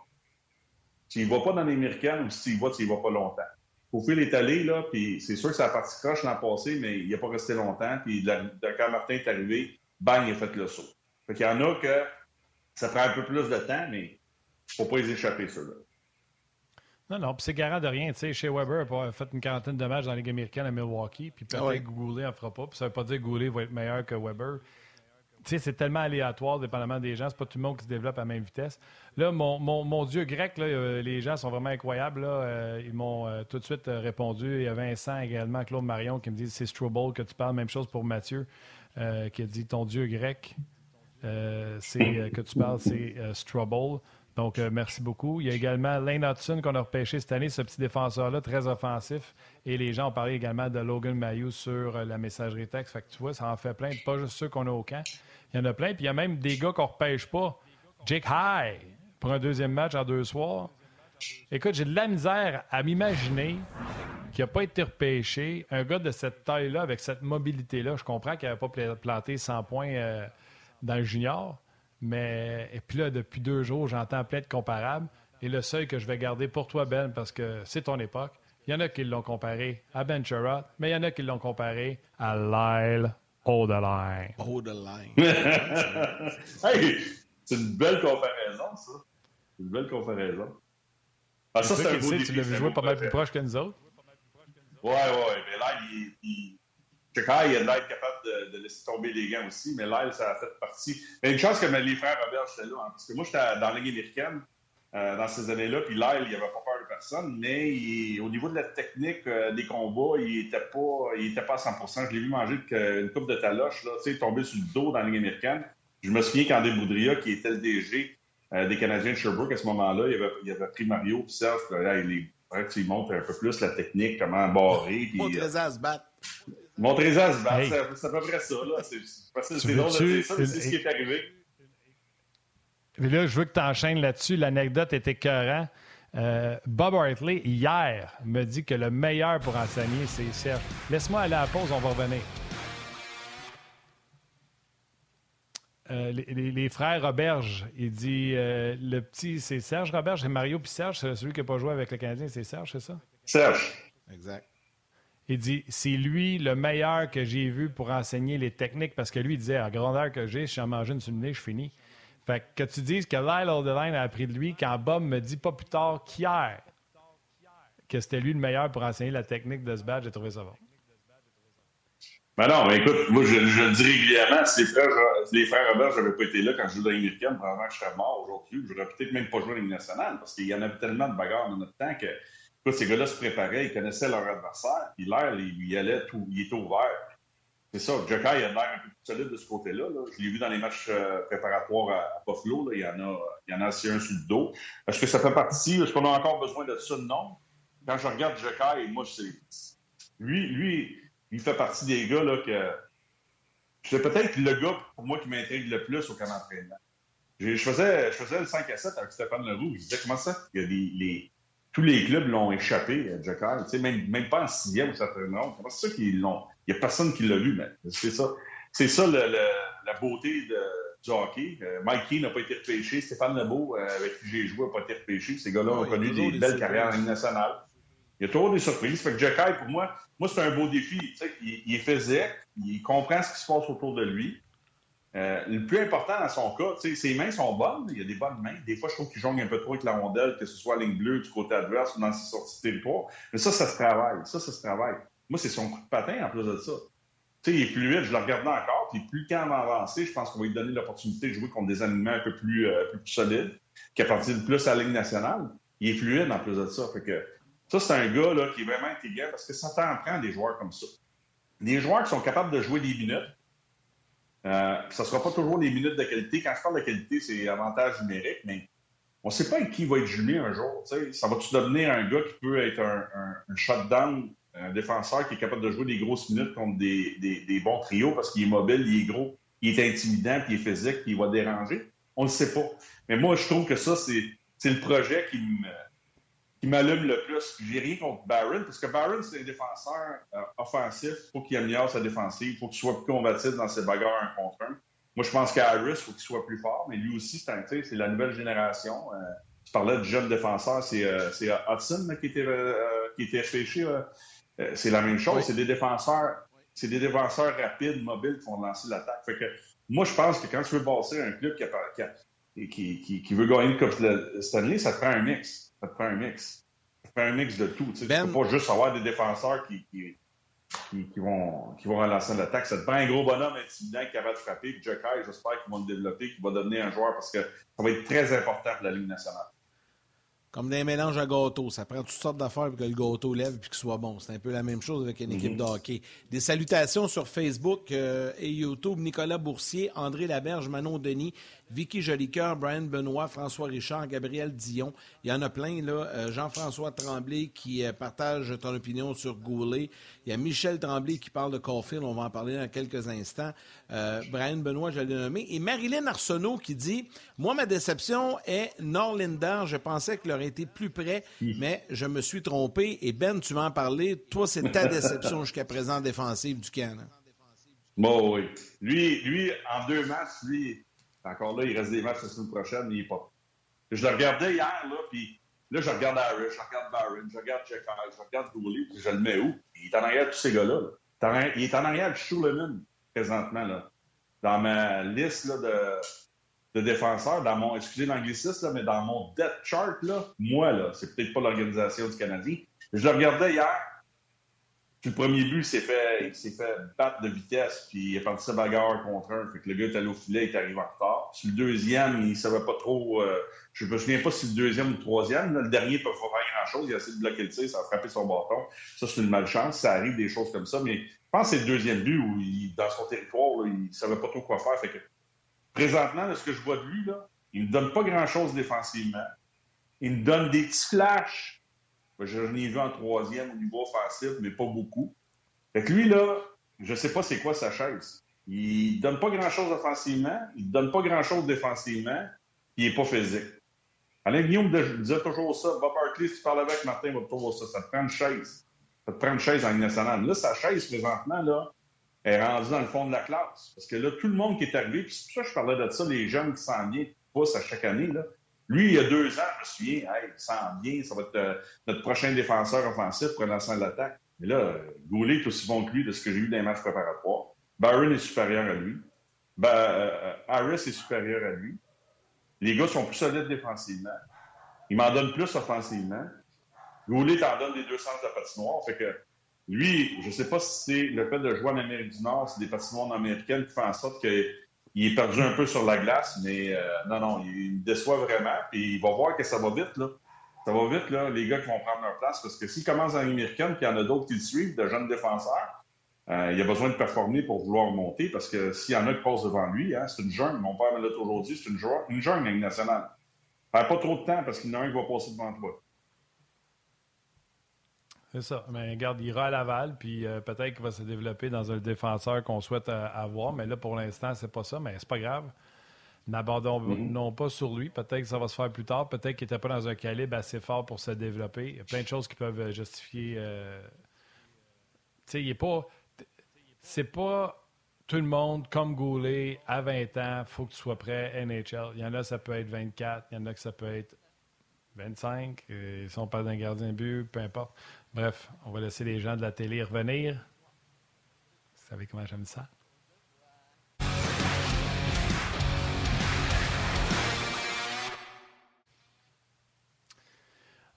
tu y vas pas dans l'américaine ou si tu y vas, tu vas pas longtemps. Faut est allé, là, puis c'est sûr que ça a parti croche l'an passé, mais il n'a pas resté longtemps. Puis quand Martin est arrivé, bang, il a fait le saut. Fait qu'il y en a que ça prend un peu plus de temps, mais faut pas les échapper, ceux-là. Non, non, puis c'est garant de rien. Tu sais, chez Weber a fait une quarantaine de matchs dans la Ligue américaine à Milwaukee, puis peut-être que Goulet n'en fera pas. Puis ça ne veut pas dire que Goulet va être meilleur que Weber. Tu sais, c'est tellement aléatoire, dépendamment des gens. C'est pas tout le monde qui se développe à la même vitesse. Là, mon, mon, dieu grec, là, euh, les gens sont vraiment incroyables. Là. Euh, ils m'ont euh, tout de suite répondu. Il y a Vincent également, Claude Marion, qui me dit c'est Strobel que tu parles. Même chose pour Mathieu, qui a dit ton dieu grec, c'est que tu parles, c'est Strobel. Donc, merci beaucoup. Il y a également Lane Hudson qu'on a repêché cette année, ce petit défenseur-là, très offensif. Et les gens ont parlé également de Logan Mayou sur la messagerie texte. Fait que tu vois, ça en fait plein. Pas juste ceux qu'on a au camp. Il y en a plein. Puis il y a même des gars qu'on repêche pas. Jake High, pour un deuxième match en deux soirs. Écoute, j'ai de la misère à m'imaginer qu'il n'a pas été repêché. Un gars de cette taille-là, avec cette mobilité-là, je comprends qu'il n'avait pas planté 100 points euh, dans le junior. Mais, et puis là, depuis deux jours, j'entends plein de comparables. Et le seul que je vais garder pour toi, Ben, parce que c'est ton époque, il y en a qui l'ont comparé à Ben mais il y en a qui l'ont comparé à Lyle Odeline. Odeline. (laughs) hey, c'est une belle comparaison, ça. C'est une belle comparaison. Ah, ça, c'est un beau Tu l'as vu jouer pas mal plus proche que nous autres. Ouais, ouais, mais là, il, il... Chekai, il a l'air capable de, de, laisser tomber les gants aussi, mais là, ça a fait partie. Mais une chance que les frères Robert étaient là, hein, parce que moi, j'étais dans la Ligue américaine euh, dans ces années-là, puis Lyle, il avait pas peur de personne, mais au niveau de la technique euh, des combats, il était pas, il était pas à 100% Je l'ai vu manger une coupe de taloche, là, tu sais, tomber sur le dos dans la Ligue américaine. Je me souviens qu'André Boudria, qui était le DG euh, des Canadiens de Sherbrooke à ce moment-là, il avait, il avait pris Mario, puis Serge, là, il, est, il montre un peu plus la technique, comment barrer. Se battre. Montrez-en à se battre, c'est à peu près ça. C'est drôle de dire ça, mais c'est ce qui est arrivé. Puis là, je veux que tu enchaînes là-dessus. L'anecdote était écœurant. Euh, Bob Hartley, hier, me dit que le meilleur pour enseigner, c'est Serge. Laisse-moi aller à la pause, on va revenir. Euh, les, frères Roberge, il dit euh, le petit, c'est Serge Roberge, et Mario puis Serge, c'est celui qui n'a pas joué avec le Canadien, c'est Serge, c'est ça? Serge. Exact. Il dit c'est lui le meilleur que j'ai vu pour enseigner les techniques parce que lui, il disait à grandeur que j'ai, si j'en mange une sur je finis. Fait que, tu dises que Lyle Aldeline a appris de lui quand Bob me dit pas plus tard qu'hier que c'était lui le meilleur pour enseigner la technique de ce badge, j'ai trouvé ça bon. Ben non, mais écoute, moi, je, je le dis régulièrement, si les frères, Robert n'avaient pas été là quand je jouais dans l'américaine, probablement que je serais mort aujourd'hui. J'aurais peut-être même pas joué dans Ligue nationale parce qu'il y en avait tellement de bagarres dans notre temps que ces gars-là se préparaient, ils connaissaient leur adversaire, puis l'air, il, il, allait tout, il était ouvert. C'est ça, Jokai a l'air un peu plus solide de ce côté-là. Je l'ai vu dans les matchs euh, préparatoires à, Buffalo. Il, y en a, il y en a assez un sur le dos. Est-ce que ça fait partie? Est-ce qu'on a encore besoin de ça? Non. Quand je regarde Jokai, moi, c'est. Lui, lui, il fait partie des gars là, que. C'est peut-être le gars, pour moi, qui m'intrigue le plus au camp d'entraînement. Je, faisais, je faisais le 5 à 7 avec Stéphane Leroux. Je disais, comment ça? Il y a des, les, tous les clubs l'ont échappé, Jokai. Même, même pas en sixième ou septième ronde. Comment c'est ça qu'ils l'ont? Il n'y a personne qui l'a vu, mais c'est ça. C'est ça le, la beauté de, du hockey. Euh, Mike Key n'a pas été repêché. Stéphane Lebeau, euh, avec qui j'ai joué, n'a pas été repêché. Ces gars-là ont connu des belles carrières en nationale. Il y a toujours des surprises. Fait que Jacky, pour moi, moi c'est un beau défi. Il, il est physique, il comprend ce qui se passe autour de lui. Euh, le plus important dans son cas, ses mains sont bonnes, il y a des bonnes mains. Des fois, je trouve qu'il jongle un peu trop avec la rondelle, que ce soit ligne bleue du côté adverse ou dans ses sorties de territoire. Mais ça, ça se travaille. Ça, ça se travaille. Moi, c'est son coup de patin en plus de ça. Il est fluide, je le regarde encore, puis plus quand va avancer, je pense qu'on va lui donner l'opportunité de jouer contre des aliments un peu plus, euh, plus solides, qui appartiennent plus à la Ligue nationale. Il est fluide en plus de ça. Fait que ça, c'est un gars là, qui est vraiment intelligent parce que ça t'en prend des joueurs comme ça. Des joueurs qui sont capables de jouer des minutes, euh, ça ne sera pas toujours des minutes de qualité. Quand je parle de qualité, c'est avantage numérique, mais on ne sait pas avec qui va être jumelé un jour. Ça va-tu devenir un gars qui peut être un, un, shutdown, un défenseur qui est capable de jouer des grosses minutes contre des, des, bons trios parce qu'il est mobile, il est gros, il est intimidant, puis il est physique, puis il va déranger? On ne le sait pas. Mais moi, je trouve que ça, c'est le projet qui me qui m'allume le plus. J'ai rien contre Barron, parce que Barron, c'est un défenseur euh, offensif. Il faut qu'il améliore sa défensive. Il faut qu'il soit plus combatif dans ses bagarres un contre un. Moi, je pense qu'Harris, il faut qu'il soit plus fort, mais lui aussi, c'est la nouvelle génération. Euh, tu parlais de jeune défenseur, c'est euh, Hudson qui était, qui était c'est la même chose. C'est des défenseurs c'est des défenseurs rapides, mobiles qui vont lancer l'attaque. Fait que moi, je pense que quand tu veux bosser un club qui, qui, qui, qui veut gagner comme Stanley, ça te prend un mix ça te prend un mix. Ça te prend un mix de tout. Tu ne ben- peux pas juste avoir des défenseurs qui, qui, qui, vont, qui vont relancer l'attaque. Ça te prend un gros bonhomme intimidant qui est capable de frapper. Puis j'espère qu'ils vont le développer, qu'il va devenir un joueur parce que ça va être très important pour la Ligue nationale. Comme des mélanges à gâteau. Ça prend toutes sortes d'affaires pour que le gâteau lève et qu'il soit bon. C'est un peu la même chose avec une mhm. équipe de hockey. Des salutations sur Facebook euh, et YouTube. Nicolas Boursier, André Laberge, Manon Denis, Vicky Jolicoeur, Brian Benoît, François Richard, Gabriel Dion. Il y en a plein, là. Euh, Jean-François Tremblay qui euh, partage ton opinion sur Goulet. Il y a Michel Tremblay qui parle de Caulfield. On va en parler dans quelques instants. Euh, Brian Benoît, je l'ai nommé. Et Marilyn Arsenault qui dit Moi, ma déception est Norlinder. Je pensais qu'il aurait été plus près, mais je me suis trompé. Et Ben, tu vas en parler. Toi, c'est ta (laughs) déception jusqu'à présent défensive du Canada. Bon, oui. Lui, lui, en deux matchs, lui, encore là, il reste des matchs la semaine prochaine, mais il est pas. Je le regardais hier, là, puis là, je regarde Harris, je regarde Barron, je regarde Jack je regarde Dooley, puis je le mets où? Il est en arrière de tous ces gars-là. Il est en arrière de Schuleman, présentement, là. Dans ma liste là, de, de défenseurs, dans mon, excusez l'anglicisme, mais dans mon death chart, là, moi, là, c'est peut-être pas l'organisation du Canadien. Je le regardais hier, puis le premier but, s'est fait, il s'est fait battre de vitesse, puis il est parti sa bagarre contre un. Fait que le gars est allé au filet, il est arrivé en retard. Sur le deuxième, il savait pas trop. Euh, je me souviens pas si le deuxième ou le troisième. le dernier peut pas faire grand-chose. Il a essayé de bloquer le tir, ça a frappé son bâton. Ça, c'est une malchance. Ça arrive des choses comme ça. Mais je pense que c'est le deuxième but où, dans son territoire, il il savait pas trop quoi faire. Fait que présentement, ce que je vois de lui, là, il me donne pas grand-chose défensivement. Il me donne des petits flashs je l'ai vu en troisième au niveau offensif, mais pas beaucoup. Fait que lui, là, je sais pas c'est quoi sa chaise. Il donne pas grand-chose offensivement, il donne pas grand-chose défensivement, il est pas physique. Alain Guillaume disait toujours ça. Bob Hartley, si tu parles avec Martin, il va toujours ça. Ça te prend une chaise. Ça te prend une chaise en Ligue nationale. Là, sa chaise, présentement, là, est rendue dans le fond de la classe. Parce que là, tout le monde qui est arrivé, puis c'est pour ça que je parlais de ça, les jeunes qui s'en viennent, poussent à chaque année, là. Lui, il y a deux ans, je me souviens, hey, il sent bien, ça va être euh, notre prochain défenseur offensif pour lancer l'attaque. Mais là, Goulet est aussi bon que lui de ce que j'ai vu dans les matchs préparatoires. Barron est supérieur à lui. Ben, euh, Harris est supérieur à lui. Les gars sont plus solides défensivement. Il m'en donne plus offensivement. Goulet t'en donne des deux sens de patinoire. Fait que lui, je ne sais pas si c'est le fait de jouer en Amérique du Nord, c'est des patinoires américaines qui font en sorte que il est perdu un peu sur la glace, mais euh, non, non, il me déçoit vraiment. Puis il va voir que ça va vite, là. Ça va vite, là, les gars qui vont prendre leur place, parce que s'il commence en américaine, puis il y en a d'autres qui le suivent, de jeunes défenseurs, euh, il a besoin de performer pour vouloir monter, parce que s'il y en a qui passent devant lui, hein, c'est une jungle. Mon père me l'a toujours dit, c'est une, une jungle nationale. Pas trop de temps, parce qu'il y en a un qui va passer devant toi. C'est ça. Mais regarde, il ira à Laval, puis euh, peut-être qu'il va se développer dans un défenseur qu'on souhaite euh, avoir. Mais là, pour l'instant, c'est pas ça. Mais c'est pas grave. N'abandonnons mm-hmm. pas sur lui. Peut-être que ça va se faire plus tard. Peut-être qu'il n'était pas dans un calibre assez fort pour se développer. Il y a plein de choses qui peuvent euh, justifier. Tu sais, il n'est pas. C'est pas tout le monde comme Goulet à 20 ans. faut que tu sois prêt NHL. Il y en a, ça peut être 24. Il y en a que ça peut être 25. Ils sont pas d'un gardien de but, peu importe. Bref, on va laisser les gens de la télé revenir. Vous savez comment j'aime ça?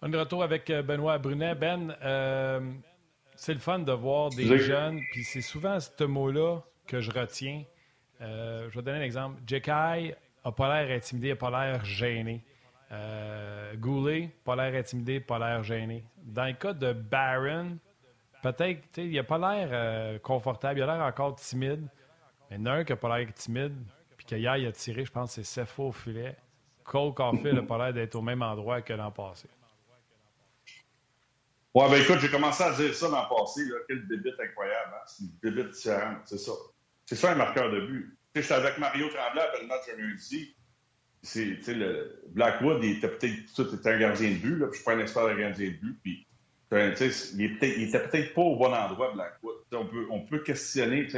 On est de retour avec euh, Benoît Brunet. Ben, euh, c'est le fun de voir des jeunes, puis c'est souvent ce mot-là que je retiens. Euh, je vais donner un exemple. Jekai n'a pas l'air intimidé, n'a pas l'air gêné. Goulet, pas l'air intimidé, pas l'air gêné. Dans le cas de Barron, peut-être, il n'a pas l'air confortable, il a l'air encore timide. Mais il y en a un qui n'a pas l'air timide, puis qu'hier, il a tiré, je pense, c'est Sefo au filet. Cole Caulfield n'a pas l'air d'être au même endroit que l'an passé. Ouais, ben écoute, j'ai commencé à dire ça le passé, quel débit incroyable. Hein? C'est une débit différente, c'est ça. C'est ça un marqueur de but. J'étais avec Mario Tremblay après le match de lundi. C'est, le Blackwood, il était peut-être un gardien de but, là, je suis pas un expert de gardien de but, puis il, était, il était peut-être pas au bon endroit, Blackwood. on peut, on peut questionner,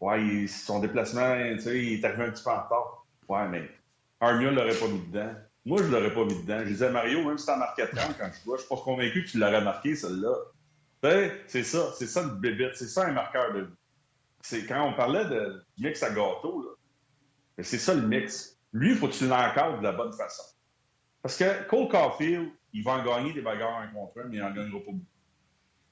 ouais, son déplacement, il est arrivé un petit peu en retard. Ouais, mais Armia l'aurait pas mis dedans. Moi, je ne l'aurais pas mis dedans. Je disais, Mario, même si tu en marqué 30 quand je vois, je suis pas convaincu que tu l'aurais marqué, celle-là. C'est ça, c'est ça le bébé, c'est ça un marqueur de C'est quand on parlait de mix à gâteau, c'est ça le mix. Lui, il faut que tu l'encadres de la bonne façon. Parce que Cole Caulfield, il va en gagner des bagarres un contre un, mais il n'en gagnera pas beaucoup.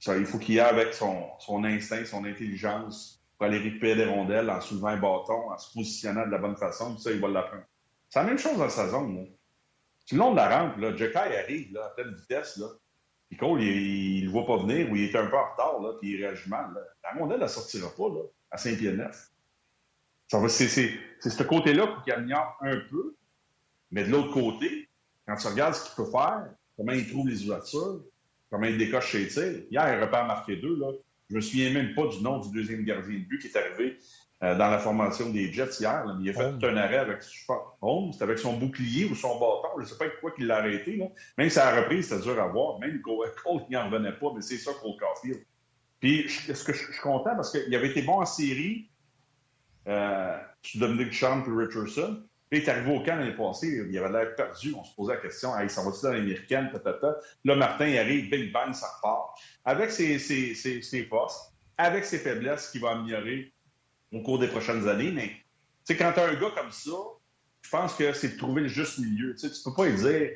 Il faut qu'il y ait avec son, instinct, son intelligence pour aller récupérer des rondelles en soulevant un bâton, en se positionnant de la bonne façon, ça, il va l'apprendre. C'est la même chose dans sa zone. Là. Tout le long de la rampe, là, Jekai arrive à pleine vitesse. Là. Puis Cole, il ne le voit pas venir ou il est un peu en retard, là, puis il réagit mal. La rondelle, elle ne sortira pas là, à Saint-Pierre-Neuf. C'est ce côté-là qui améliore un peu. Mais de l'autre côté, quand tu regardes ce qu'il peut faire, comment il trouve les ouvertures, comment il décoche ses tirs. Hier, il repart marqué deux. Là. Je me souviens même pas du nom du deuxième gardien de but qui est arrivé euh, dans la formation des Jets hier. Il a fait un arrêt avec, je avec son bouclier ou son bâton. Je ne sais pas quoi qu'il l'a arrêté. Là. Même si à la reprise, c'était dur à voir. Même Cole, (laughs) il n'en revenait pas, mais c'est ça Cole Caulfield. Puis, est-ce que je, suis content parce qu'il avait été bon en série euh, Dominic Champ et Richardson. Puis, il est arrivé au camp l'année passée, il avait l'air perdu. On se posait la question, hey, ça va-tu dans l'américaine, tatata. Là, Martin, il arrive, big bang, ça repart. Avec ses, forces, avec ses faiblesses, qui va améliorer au cours des prochaines années. Mais quand tu as un gars comme ça, je pense que c'est de trouver le juste milieu. Tu peux pas dire.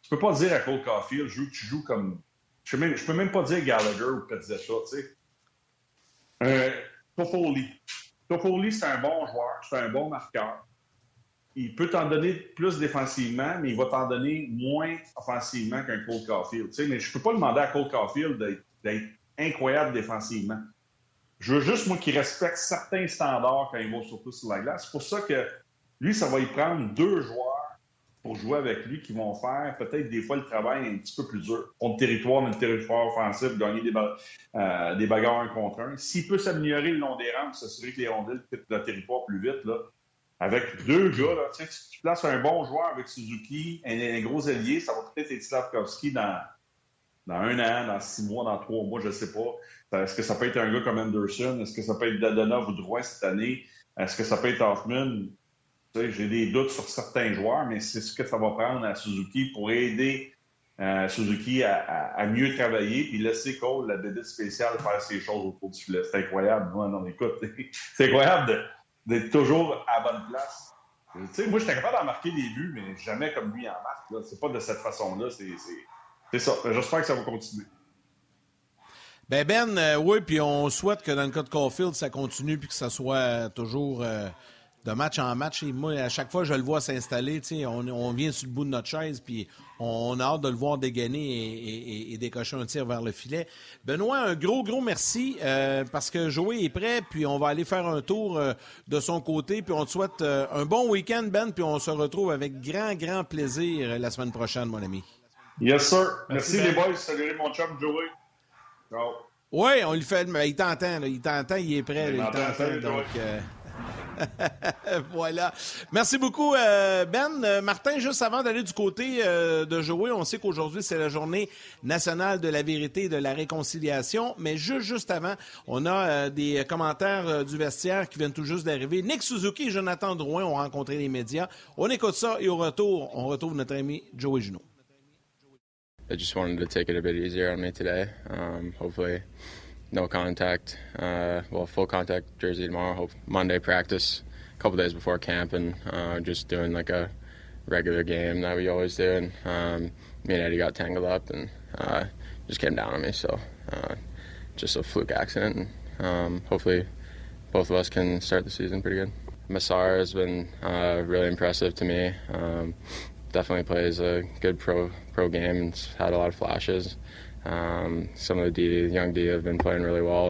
Tu peux pas dire à Cole Caulfield, tu joues comme. Je même, peux même pas dire Gallagher ou Petzetta, tu sais. Euh, Toffoli. Toffoli, c'est un bon joueur, c'est un bon marqueur. Il peut t'en donner plus défensivement, mais il va t'en donner moins offensivement qu'un Cole Caulfield. Mais je peux pas demander à Cole Caulfield d'être incroyable défensivement. Je veux juste, moi, qu'il respecte certains standards quand il va surtout sur la glace. C'est pour ça que lui, ça va y prendre deux joueurs pour jouer avec lui qui vont faire peut-être des fois le travail un petit peu plus dur. On le territoire, dans le territoire offensif, gagner des, euh, des bagarres un contre un. S'il peut s'améliorer le long des rampes, s'assurer que les rondelles quittent le territoire plus vite, là, avec deux gars, tu, tu places un bon joueur avec Suzuki, un, gros ailier, ça va peut-être être Slavkovski dans, dans un an, dans six mois, dans trois mois, je ne sais pas. Est-ce que ça peut être un gars comme Anderson? Est-ce que ça peut être Dadonov ou Drouin cette année? Est-ce que ça peut être Hoffman? J'ai des doutes sur certains joueurs, mais c'est ce que ça va prendre à Suzuki pour aider euh, Suzuki à, mieux travailler puis laisser Cole, la bébé spéciale, faire ses choses autour du filet. C'est incroyable. Moi, non, écoute, (laughs) c'est incroyable d'être toujours à bonne place. moi, j'étais capable d'en marquer des buts, mais jamais comme lui en marque. C'est pas de cette façon-là. C'est ça. J'espère que ça va continuer. Ben Ben, euh, oui, puis on souhaite que dans le cas de Caulfield, ça continue puis que ça soit euh, toujours de match en match. Et moi, à chaque fois, je le vois s'installer. On, on vient sur le bout de notre chaise, puis on, a hâte de le voir dégainer et, décocher un tir vers le filet. Benoît, un gros, gros merci parce que Joey est prêt, puis on va aller faire un tour de son côté. Puis on te souhaite un bon week-end, Ben, puis on se retrouve avec grand, grand plaisir la semaine prochaine, mon ami. Yes, sir. Merci, les boys. Salut mon chum Joey. Ciao. Oui, on lui fait. Mais il t'entend, il t'entend, il est prêt. Il, t'entend. Donc. Euh, (laughs) voilà. Merci beaucoup, euh, Ben. Euh, Martin, juste avant d'aller du côté de Joey, on sait qu'aujourd'hui, c'est la journée nationale de la vérité et de la réconciliation. Mais juste, avant, on a des commentaires du vestiaire qui viennent tout juste d'arriver. Nick Suzuki et Jonathan Drouin ont rencontré les médias. On écoute ça et au retour, on retrouve notre ami Joey Junot. I just wanted to take it a bit easier on me today. Um, no contact. Uh, well, full contact jersey tomorrow. Hope Monday practice, a couple days before camp, and uh, just doing like a regular game that we always do. And um, me and Eddie got tangled up and uh, just came down on me. So uh, just a fluke accident. And, um, hopefully, both of us can start the season pretty good. Massar has been uh, really impressive to me. Um, definitely plays a good pro pro game and had a lot of flashes. Um, some of the young D have been playing really well.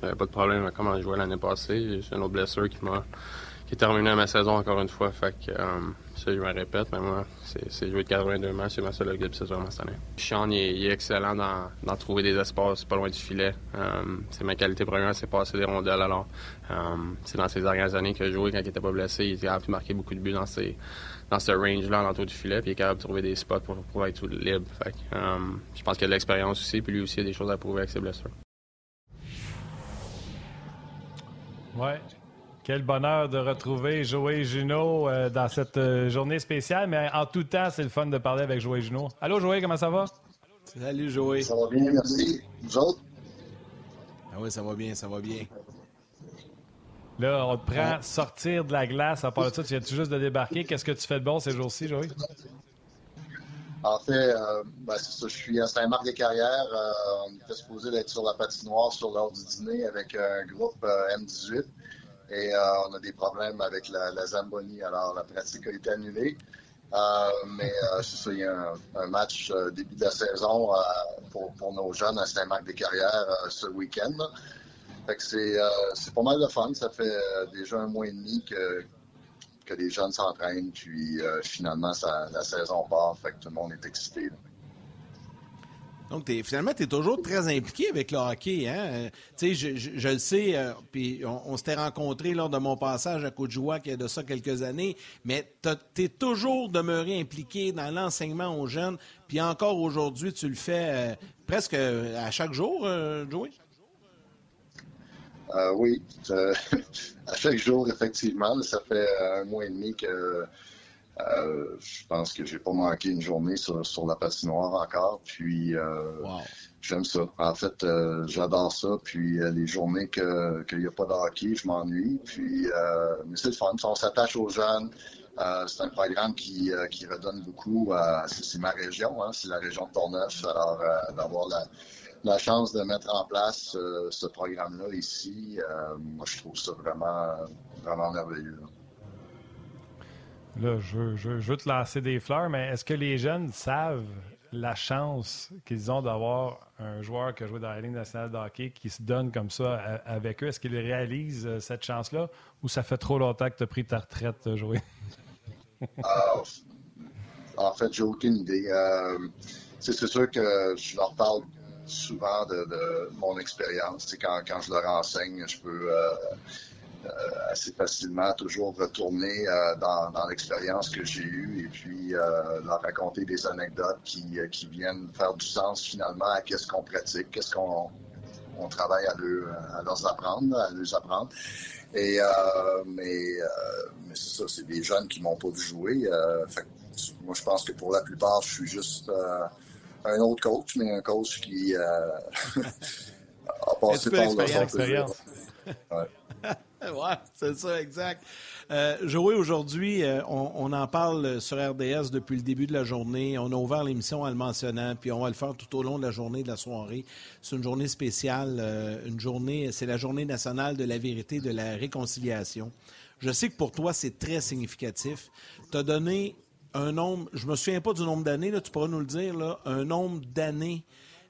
pas de problème à comment je jouais l'année passée. J'ai une autre blessure qui m'a qui est ma saison encore une fois. Fait que um, ça, je me répète, mais moi, c'est jouer de 82 matchs, c'est ma seule saison cette année. Sean, il est, excellent dans, dans, trouver des espaces pas loin du filet. Um, c'est ma qualité première, c'est passer des rondelles. Alors, um, c'est dans ces dernières années que joué quand il était pas blessé. Il de marquer beaucoup de buts dans ces dans ce range-là, l'entour du filet, puis il est capable de trouver des spots pour, pour être libre. Fait que, je pense qu'il a de l'expérience aussi, puis lui aussi, il a des choses à prouver avec ses blessures. Ouais, quel bonheur de retrouver Joey Juno euh, dans cette euh, journée spéciale, mais en tout temps, c'est le fun de parler avec Joey Juno. Allô, Joey, comment ça va? Salut, Joey. Ça va bien, merci. Vous autres? Ah oui, ça va bien, ça va bien. Là, on te prend sortir de la glace. À part de ça, tu viens tout juste de débarquer? Qu'est-ce que tu fais de bon ces jours-ci, Joey? En fait, euh, ben, ça, je suis à Saint-Marc-des-Carrières. on était supposé d'être sur la patinoire sur l'heure du dîner avec un groupe M18 et euh, on a des problèmes avec la, la, Zamboni. Alors, la pratique a été annulée. Euh, mais euh, c'est ça, il y a un, match début de la saison pour, pour, nos jeunes à Saint-Marc-des-Carrières ce week-end. Que c'est pas mal de fun. Ça fait déjà un mois et demi que, que les jeunes s'entraînent. Puis finalement, ça, la saison part. Tout le monde est excité. Donc, finalement, tu es toujours très impliqué avec le hockey. Hein? Euh, je, je, le sais, euh, puis on, s'était rencontrés lors de mon passage à Côte-Joie il y a de ça quelques années, mais tu es toujours demeuré impliqué dans l'enseignement aux jeunes, puis encore aujourd'hui, tu le fais euh, presque à chaque jour, Joey? Oui, (laughs) à chaque jour, effectivement. Ça fait un mois et demi que euh, je pense que j'ai pas manqué une journée sur, la patinoire encore. Puis euh, j'aime ça. En fait, euh, j'adore ça. Puis les journées qu'il n'y a pas de hockey, je m'ennuie. Puis mais c'est le fun. On s'attache aux jeunes. c'est un programme qui, qui redonne beaucoup. c'est ma région, hein, c'est la région de Portneuf. Alors d'avoir la, la chance de mettre en place ce programme-là ici, moi je trouve ça vraiment, vraiment merveilleux. Là, je, je, veux te lancer des fleurs, mais est-ce que les jeunes savent la chance qu'ils ont d'avoir un joueur qui a joué dans la Ligue nationale de hockey qui se donne comme ça avec eux? Est-ce qu'ils réalisent euh, cette chance-là ou ça fait trop longtemps que tu as pris ta retraite, euh, jouer? Ah, en fait, j'ai aucune idée. Euh, c'est sûr que je leur parle souvent de, mon expérience. Quand, quand je leur enseigne, je peux euh, assez facilement toujours retourner euh, dans, l'expérience que j'ai eue et puis euh, leur raconter des anecdotes qui, qui viennent faire du sens finalement à qu'est-ce qu'on pratique, qu'est-ce qu'on on travaille à, à leur apprendre, à les apprendre. Et mais, mais c'est ça, c'est des jeunes qui m'ont pas vu jouer. moi, je pense que pour la plupart, je suis juste un autre coach, mais un coach qui (laughs) a passé par l'expérience. Ouais. (laughs) oui, c'est ça, exact. Euh, Joey, aujourd'hui, euh, on, en parle sur RDS depuis le début de la journée. On a ouvert l'émission en le mentionnant, puis on va le faire tout au long de la journée, de la soirée. C'est une journée spéciale, euh, une journée, c'est la journée nationale de la vérité, de la réconciliation. Je sais que pour toi, c'est très significatif. Tu as donné un nombre, je me souviens pas du nombre d'années, tu pourras nous le dire, un nombre d'années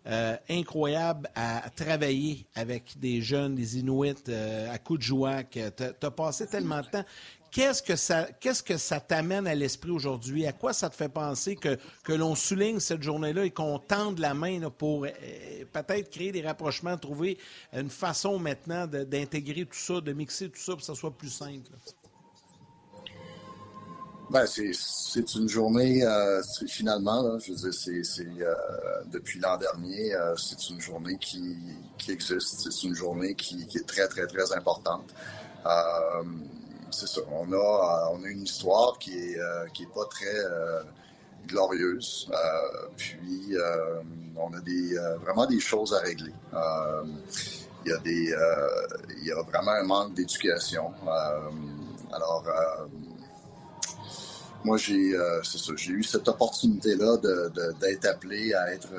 euh, incroyable à travailler avec des jeunes, des Inuits euh, à coups de joie. Tu as, passé tellement de temps. Qu'est-ce que ça, qu'est-ce que ça t'amène à l'esprit aujourd'hui? À quoi ça te fait penser que, que l'on souligne cette journée-là et qu'on tende la main pour euh, peut-être créer des rapprochements, trouver une façon maintenant d'intégrer tout ça, de mixer tout ça pour que ça soit plus simple? Ben, c'est une journée, euh, finalement, je veux dire, c'est euh, depuis l'an dernier, euh, c'est une journée qui, qui existe. C'est une journée qui, qui, est très, très, très importante. c'est ça. On a, on a une histoire qui est, qui est pas très glorieuse. puis, on a des, vraiment des choses à régler. il y a des, il y a vraiment un manque d'éducation. alors, moi, j'ai j'ai eu cette opportunité-là d'être appelé à être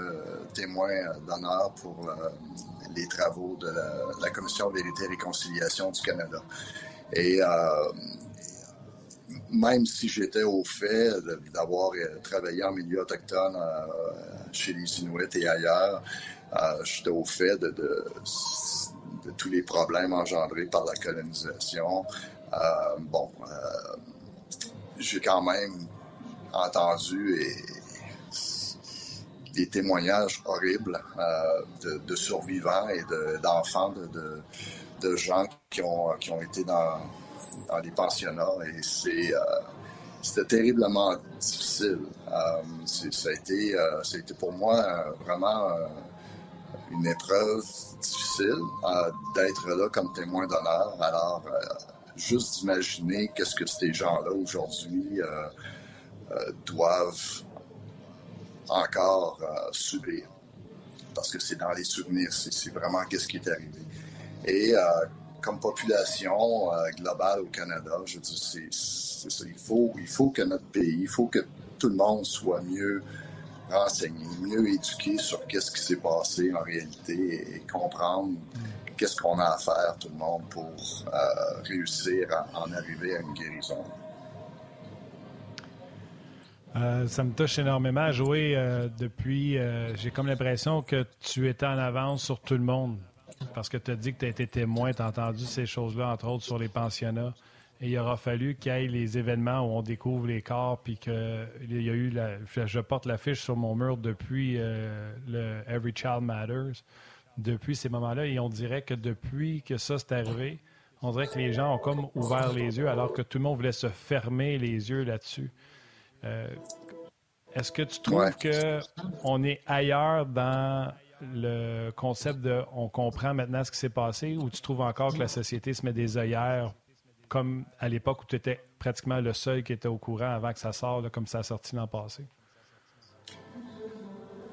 témoin d'honneur pour les travaux de la, Commission Vérité et Réconciliation du Canada. Et euh, même si j'étais au fait d'avoir euh, travaillé en milieu autochtone euh, chez les Inuits et ailleurs, j'étais au fait de, tous les problèmes engendrés par la colonisation. bon, j'ai quand même entendu des témoignages horribles euh, de, survivants et d'enfants de, de, gens qui ont, qui ont été dans, dans les pensionnats et c'est euh, c'était terriblement difficile. Euh, ça, a été, ça a été pour moi vraiment une épreuve difficile d'être là comme témoin d'honneur. Alors, juste d'imaginer qu'est-ce que ces gens-là aujourd'hui doivent encore euh, subir. Parce que c'est dans les souvenirs, c'est vraiment qu'est-ce qui est arrivé. Et euh, comme population euh, globale au Canada, je dis, c'est ça. Il faut, il faut que notre pays, il faut que tout le monde soit mieux renseigné, mieux éduqué sur qu'est-ce qui s'est passé en réalité et, comprendre qu'est-ce qu'on a à faire tout le monde pour réussir à en arriver à une guérison? Euh, ça me touche énormément à jouer euh, depuis. Euh, j'ai comme l'impression que tu étais en avance sur tout le monde. Parce que tu as dit que tu as été témoin, tu as entendu ces choses-là, entre autres sur les pensionnats. Et il aura fallu qu'il y ait les événements où on découvre les corps, puis qu'il y a eu. Je porte l'affiche sur mon mur depuis le Every Child Matters. Depuis ces moments-là, et on dirait que depuis que ça s'est arrivé, on dirait que les gens ont comme ouvert les yeux alors que tout le monde voulait se fermer les yeux là-dessus. Euh, est-ce que tu trouves qu'on est ailleurs dans le concept de on comprend maintenant ce qui s'est passé ou tu trouves encore que la société se met des œillères comme à l'époque où tu étais pratiquement le seul qui était au courant avant que ça sorte, comme ça a sorti l'an passé?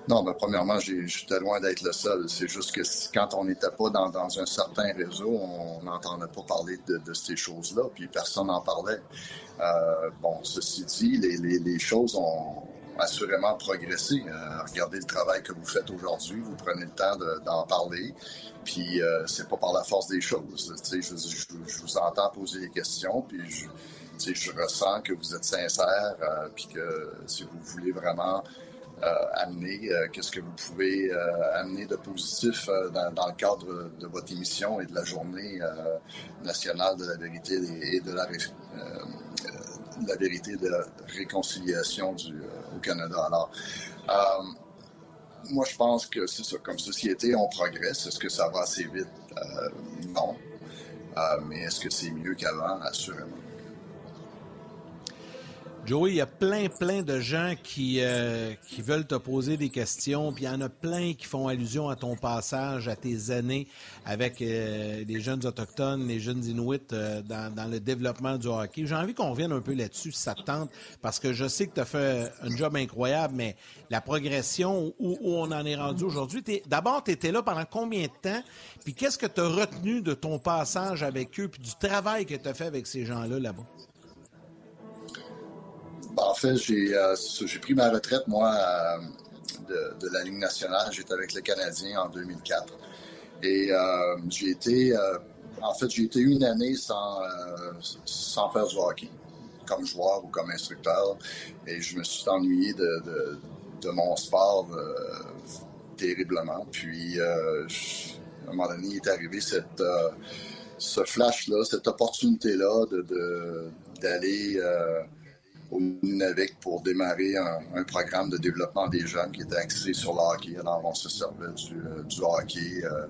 Non, ben, premièrement, j'étais loin d'être le seul. C'est juste que quand on n'était pas dans, un certain réseau, on n'entendait pas parler de, ces choses-là, puis personne n'en parlait. Euh, bon, ceci dit, les, choses ont assurément progressé. Euh, regardez le travail que vous faites aujourd'hui, vous prenez le temps d'en parler, puis euh, c'est pas par la force des choses. Je, je, vous entends poser des questions, puis je, je ressens que vous êtes sincère, puis que si vous voulez vraiment euh, amener, euh, qu'est-ce que vous pouvez euh, amener de positif dans, le cadre de votre émission et de la journée nationale de la vérité et de la, vérité de réconciliation du, au Canada. Alors, moi, je pense que c'est ça. Comme société, on progresse. Est-ce que ça va assez vite? non. mais est-ce que c'est mieux qu'avant? Assurément. Joey, il y a plein, plein de gens qui, euh, qui veulent te poser des questions, puis il y en a plein qui font allusion à ton passage, à tes années avec euh, les jeunes autochtones, les jeunes Inuits euh, dans, le développement du hockey. J'ai envie qu'on revienne un peu là-dessus, si ça te tente, parce que je sais que tu as fait un job incroyable, mais la progression, où, où on en est rendu aujourd'hui, d'abord, tu étais là pendant combien de temps, puis qu'est-ce que tu as retenu de ton passage avec eux, puis du travail que tu as fait avec ces gens-là là-bas? En fait, euh, j'ai pris ma retraite, moi, euh, de, la Ligue nationale. J'étais avec le Canadien en 2004. Et euh, j'ai été, en fait, j'ai été une année sans, faire du hockey, comme joueur ou comme instructeur. Et je me suis ennuyé de, de, mon sport terriblement. Puis, à un moment donné, il est arrivé cette, ce flash-là, cette opportunité-là d'aller au Nunavik pour démarrer un, programme de développement des jeunes qui était axé sur le hockey. Alors, on se servait du, euh, hockey euh,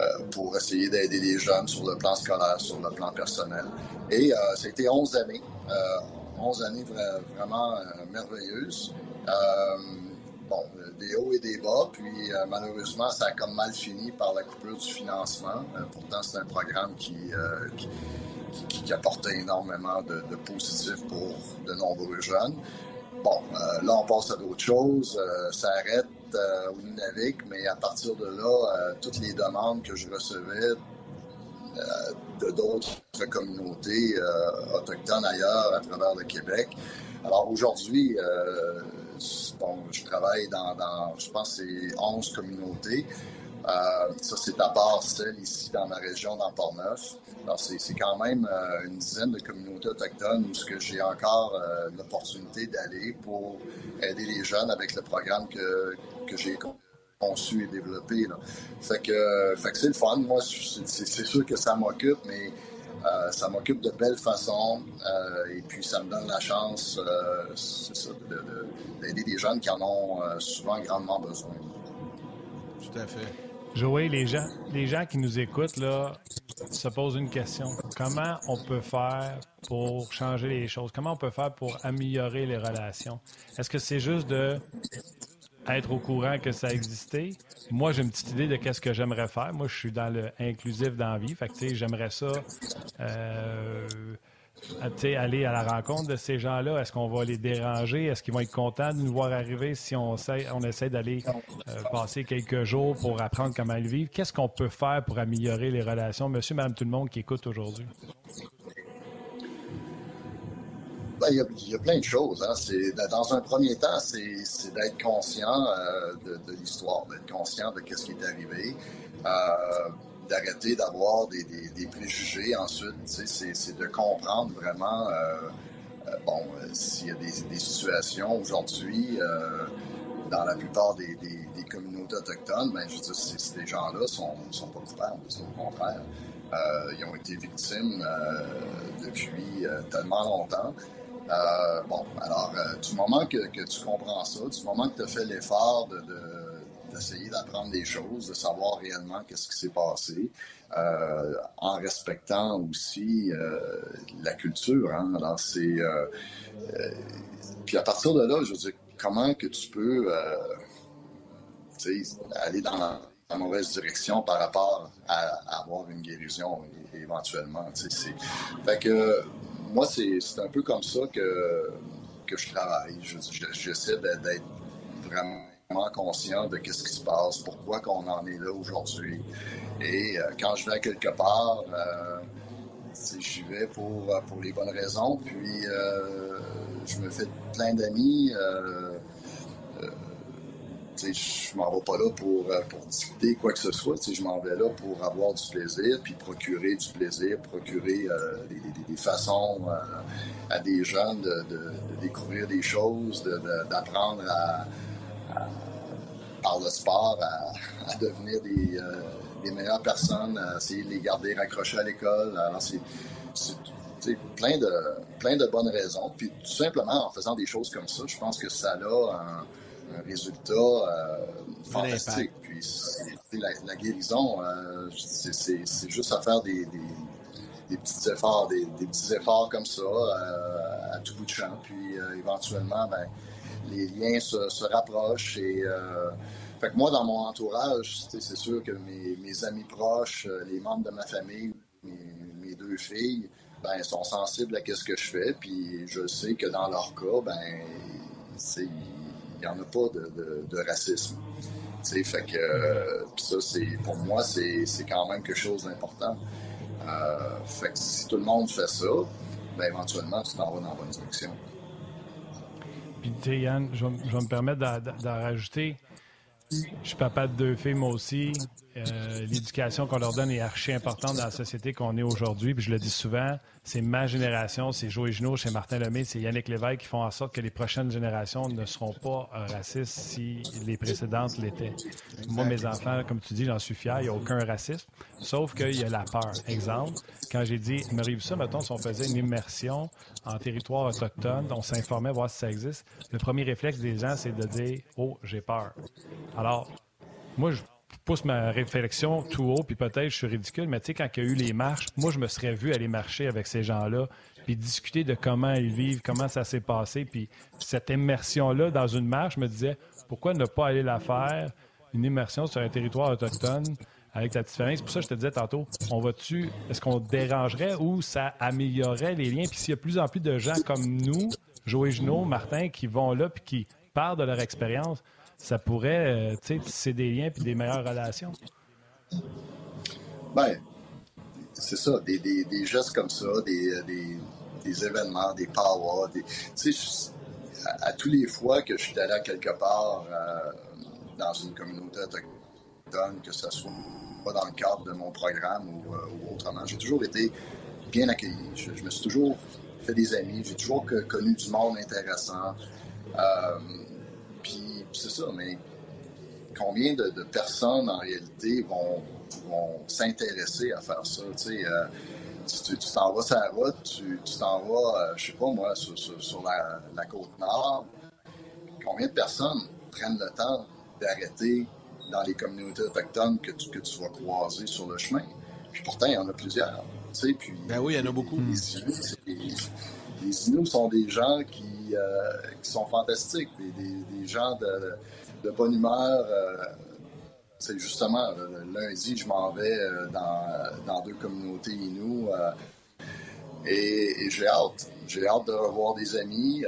euh, pour essayer d'aider les jeunes sur le plan scolaire, sur le plan personnel. Et c'était 11 années, 11 années vraiment merveilleuses. bon, des hauts et des bas, puis malheureusement, ça a comme mal fini par la coupure du financement. pourtant, c'est un programme qui, qui, apportait énormément de, de positifs pour de nombreux jeunes. bon, là, on passe à d'autres choses. ça arrête au Nunavik, mais à partir de là, toutes les demandes que je recevais de d'autres communautés autochtones ailleurs à travers le Québec. Alors aujourd'hui, bon, je travaille dans, dans, je pense, c'est 11 communautés. Euh, ça, c'est à part celle ici dans ma région, dans Port-Neuf. C'est quand même euh, une dizaine de communautés autochtones où j'ai encore euh, l'opportunité d'aller pour aider les jeunes avec le programme que, que j'ai conçu et développé. Là. Fait que, que c'est le fun. Moi, c'est sûr que ça m'occupe, mais ça m'occupe de belle façon et puis ça me donne la chance d'aider des jeunes qui en ont souvent grandement besoin. Tout à fait. Joey, les gens, les gens qui nous écoutent là, se posent une question. Comment on peut faire pour changer les choses? Comment on peut faire pour améliorer les relations? Est-ce que c'est juste de être au courant que ça existait? Moi, j'ai une petite idée de qu'est-ce que j'aimerais faire. Moi, je suis dans le inclusif dans la vie. Fait j'aimerais ça euh, aller à la rencontre de ces gens-là? Est-ce qu'on va les déranger? Est-ce qu'ils vont être contents de nous voir arriver si on essaie, on essaie d'aller euh, passer quelques jours pour apprendre comment ils vivent? Qu'est-ce qu'on peut faire pour améliorer les relations? Monsieur, madame, tout le monde qui écoute aujourd'hui. Ben, il, y a, plein de choses. Hein. Dans un premier temps, c'est d'être conscient euh, de, l'histoire, d'être conscient de ce qui est arrivé. Euh, d'arrêter d'avoir des, préjugés ensuite. C'est de comprendre vraiment, euh, euh, bon, euh, s'il y a des, situations aujourd'hui, dans la plupart des, communautés autochtones, ben, je veux dire, ces gens-là sont, sont pas coupables, au contraire. ils ont été victimes depuis tellement longtemps. bon, alors, du moment que, tu comprends ça, du moment que tu as fait l'effort de d'essayer d'apprendre des choses, de savoir réellement qu'est-ce qui s'est passé, euh, en respectant aussi euh, la culture. Hein. Alors c'est euh, puis à partir de là, je veux dire, comment que tu peux aller dans la, mauvaise direction par rapport à, avoir une guérison éventuellement. Fait que moi, c'est un peu comme ça que, que je travaille. J'essaie d'être vraiment conscient de ce qui se passe, pourquoi qu'on en est là aujourd'hui. Et euh, quand je vais quelque part, euh, j'y vais pour, euh, pour les bonnes raisons. Puis je me fais plein d'amis. je m'en vais pas là pour, pour dicter quoi que ce soit. Je m'en vais là pour avoir du plaisir, puis procurer du plaisir, procurer des, façons à des jeunes de, de, découvrir des choses, d'apprendre à, par le sport à, devenir euh, des, meilleures personnes, à essayer de les garder raccrochés à l'école. Alors, c'est plein de, plein de bonnes raisons. Puis tout simplement, en faisant des choses comme ça, je pense que ça a un, résultat euh, fantastique. Puis la, guérison, euh, c'est juste à faire des, petits efforts, des, petits efforts comme ça à tout bout de champ. Puis éventuellement, ben, les liens se, rapprochent. Et, euh, fait que moi, dans mon entourage, c'est sûr que mes, amis proches, euh, les membres de ma famille, mes, deux filles, ben, sont sensibles à ce que je fais. Puis je sais que dans leur cas, ben, il n'y en a pas de, racisme. fait que euh, ça, c'est pour moi, c'est quand même quelque chose d'important. fait que si tout le monde fait ça, ben, éventuellement, tu t'en vas dans la bonne direction. Puis, tu sais, Yann, je vais, me permettre d'en rajouter. Je suis papa de deux filles, moi aussi. Euh, l'éducation qu'on leur donne est archi importante dans la société qu'on est aujourd'hui. Puis je le dis souvent, c'est ma génération, c'est Joël Gino, chez Martin Lemay, c'est Yannick Lévesque qui font en sorte que les prochaines générations ne seront pas euh, racistes si les précédentes l'étaient. Moi, mes enfants, comme tu dis, j'en suis fier, il n'y a aucun racisme, sauf qu'il y a la peur. Exemple, quand j'ai dit, me vu ça, mettons, si on faisait une immersion en territoire autochtone, on s'informait, voir si ça existe, le premier réflexe des gens, c'est de dire, oh, j'ai peur. Alors, moi, je pousse ma réflexion tout haut, puis peut-être je suis ridicule, mais tu sais, quand il y a eu les marches, moi, je me serais vu aller marcher avec ces gens-là, puis discuter de comment ils vivent, comment ça s'est passé, puis cette immersion-là dans une marche, je me disais, pourquoi ne pas aller la faire, une immersion sur un territoire autochtone avec ta petite famille. C'est pour ça que je te disais tantôt, on va-tu, est-ce qu'on dérangerait ou ça améliorerait les liens? Puis s'il y a plus en plus de gens comme nous, Joey Junot, Martin, qui vont là puis qui parlent de leur expérience, ça pourrait, euh, tu sais, c'est des liens puis des meilleures relations. Ben, c'est ça, des, gestes comme ça, des, des, événements, des powers, tu sais, à, tous les fois que je suis allé quelque part euh, dans une communauté autochtone, que ce soit pas dans le cadre de mon programme ou, euh, autrement, j'ai toujours été bien accueilli. Je, me suis toujours fait des amis, j'ai toujours connu du monde intéressant. Euh, c'est ça, mais combien de, personnes en réalité vont, s'intéresser à faire ça? Tu sais, tu t'en vas sur la route, tu t'en vas, je sais pas moi, sur, la, côte nord. Combien de personnes prennent le temps d'arrêter dans les communautés autochtones que tu, que tu vas croiser sur le chemin? Puis pourtant, il y en a plusieurs. Puis, ben oui, il y en a beaucoup. Les Inuits, sont des gens qui, euh, qui sont fantastiques, des, des, gens de, de, bonne humeur. c'est euh, justement, lundi, je m'en vais euh, dans, dans, deux communautés Inuits et, j'ai hâte. J'ai hâte de revoir des amis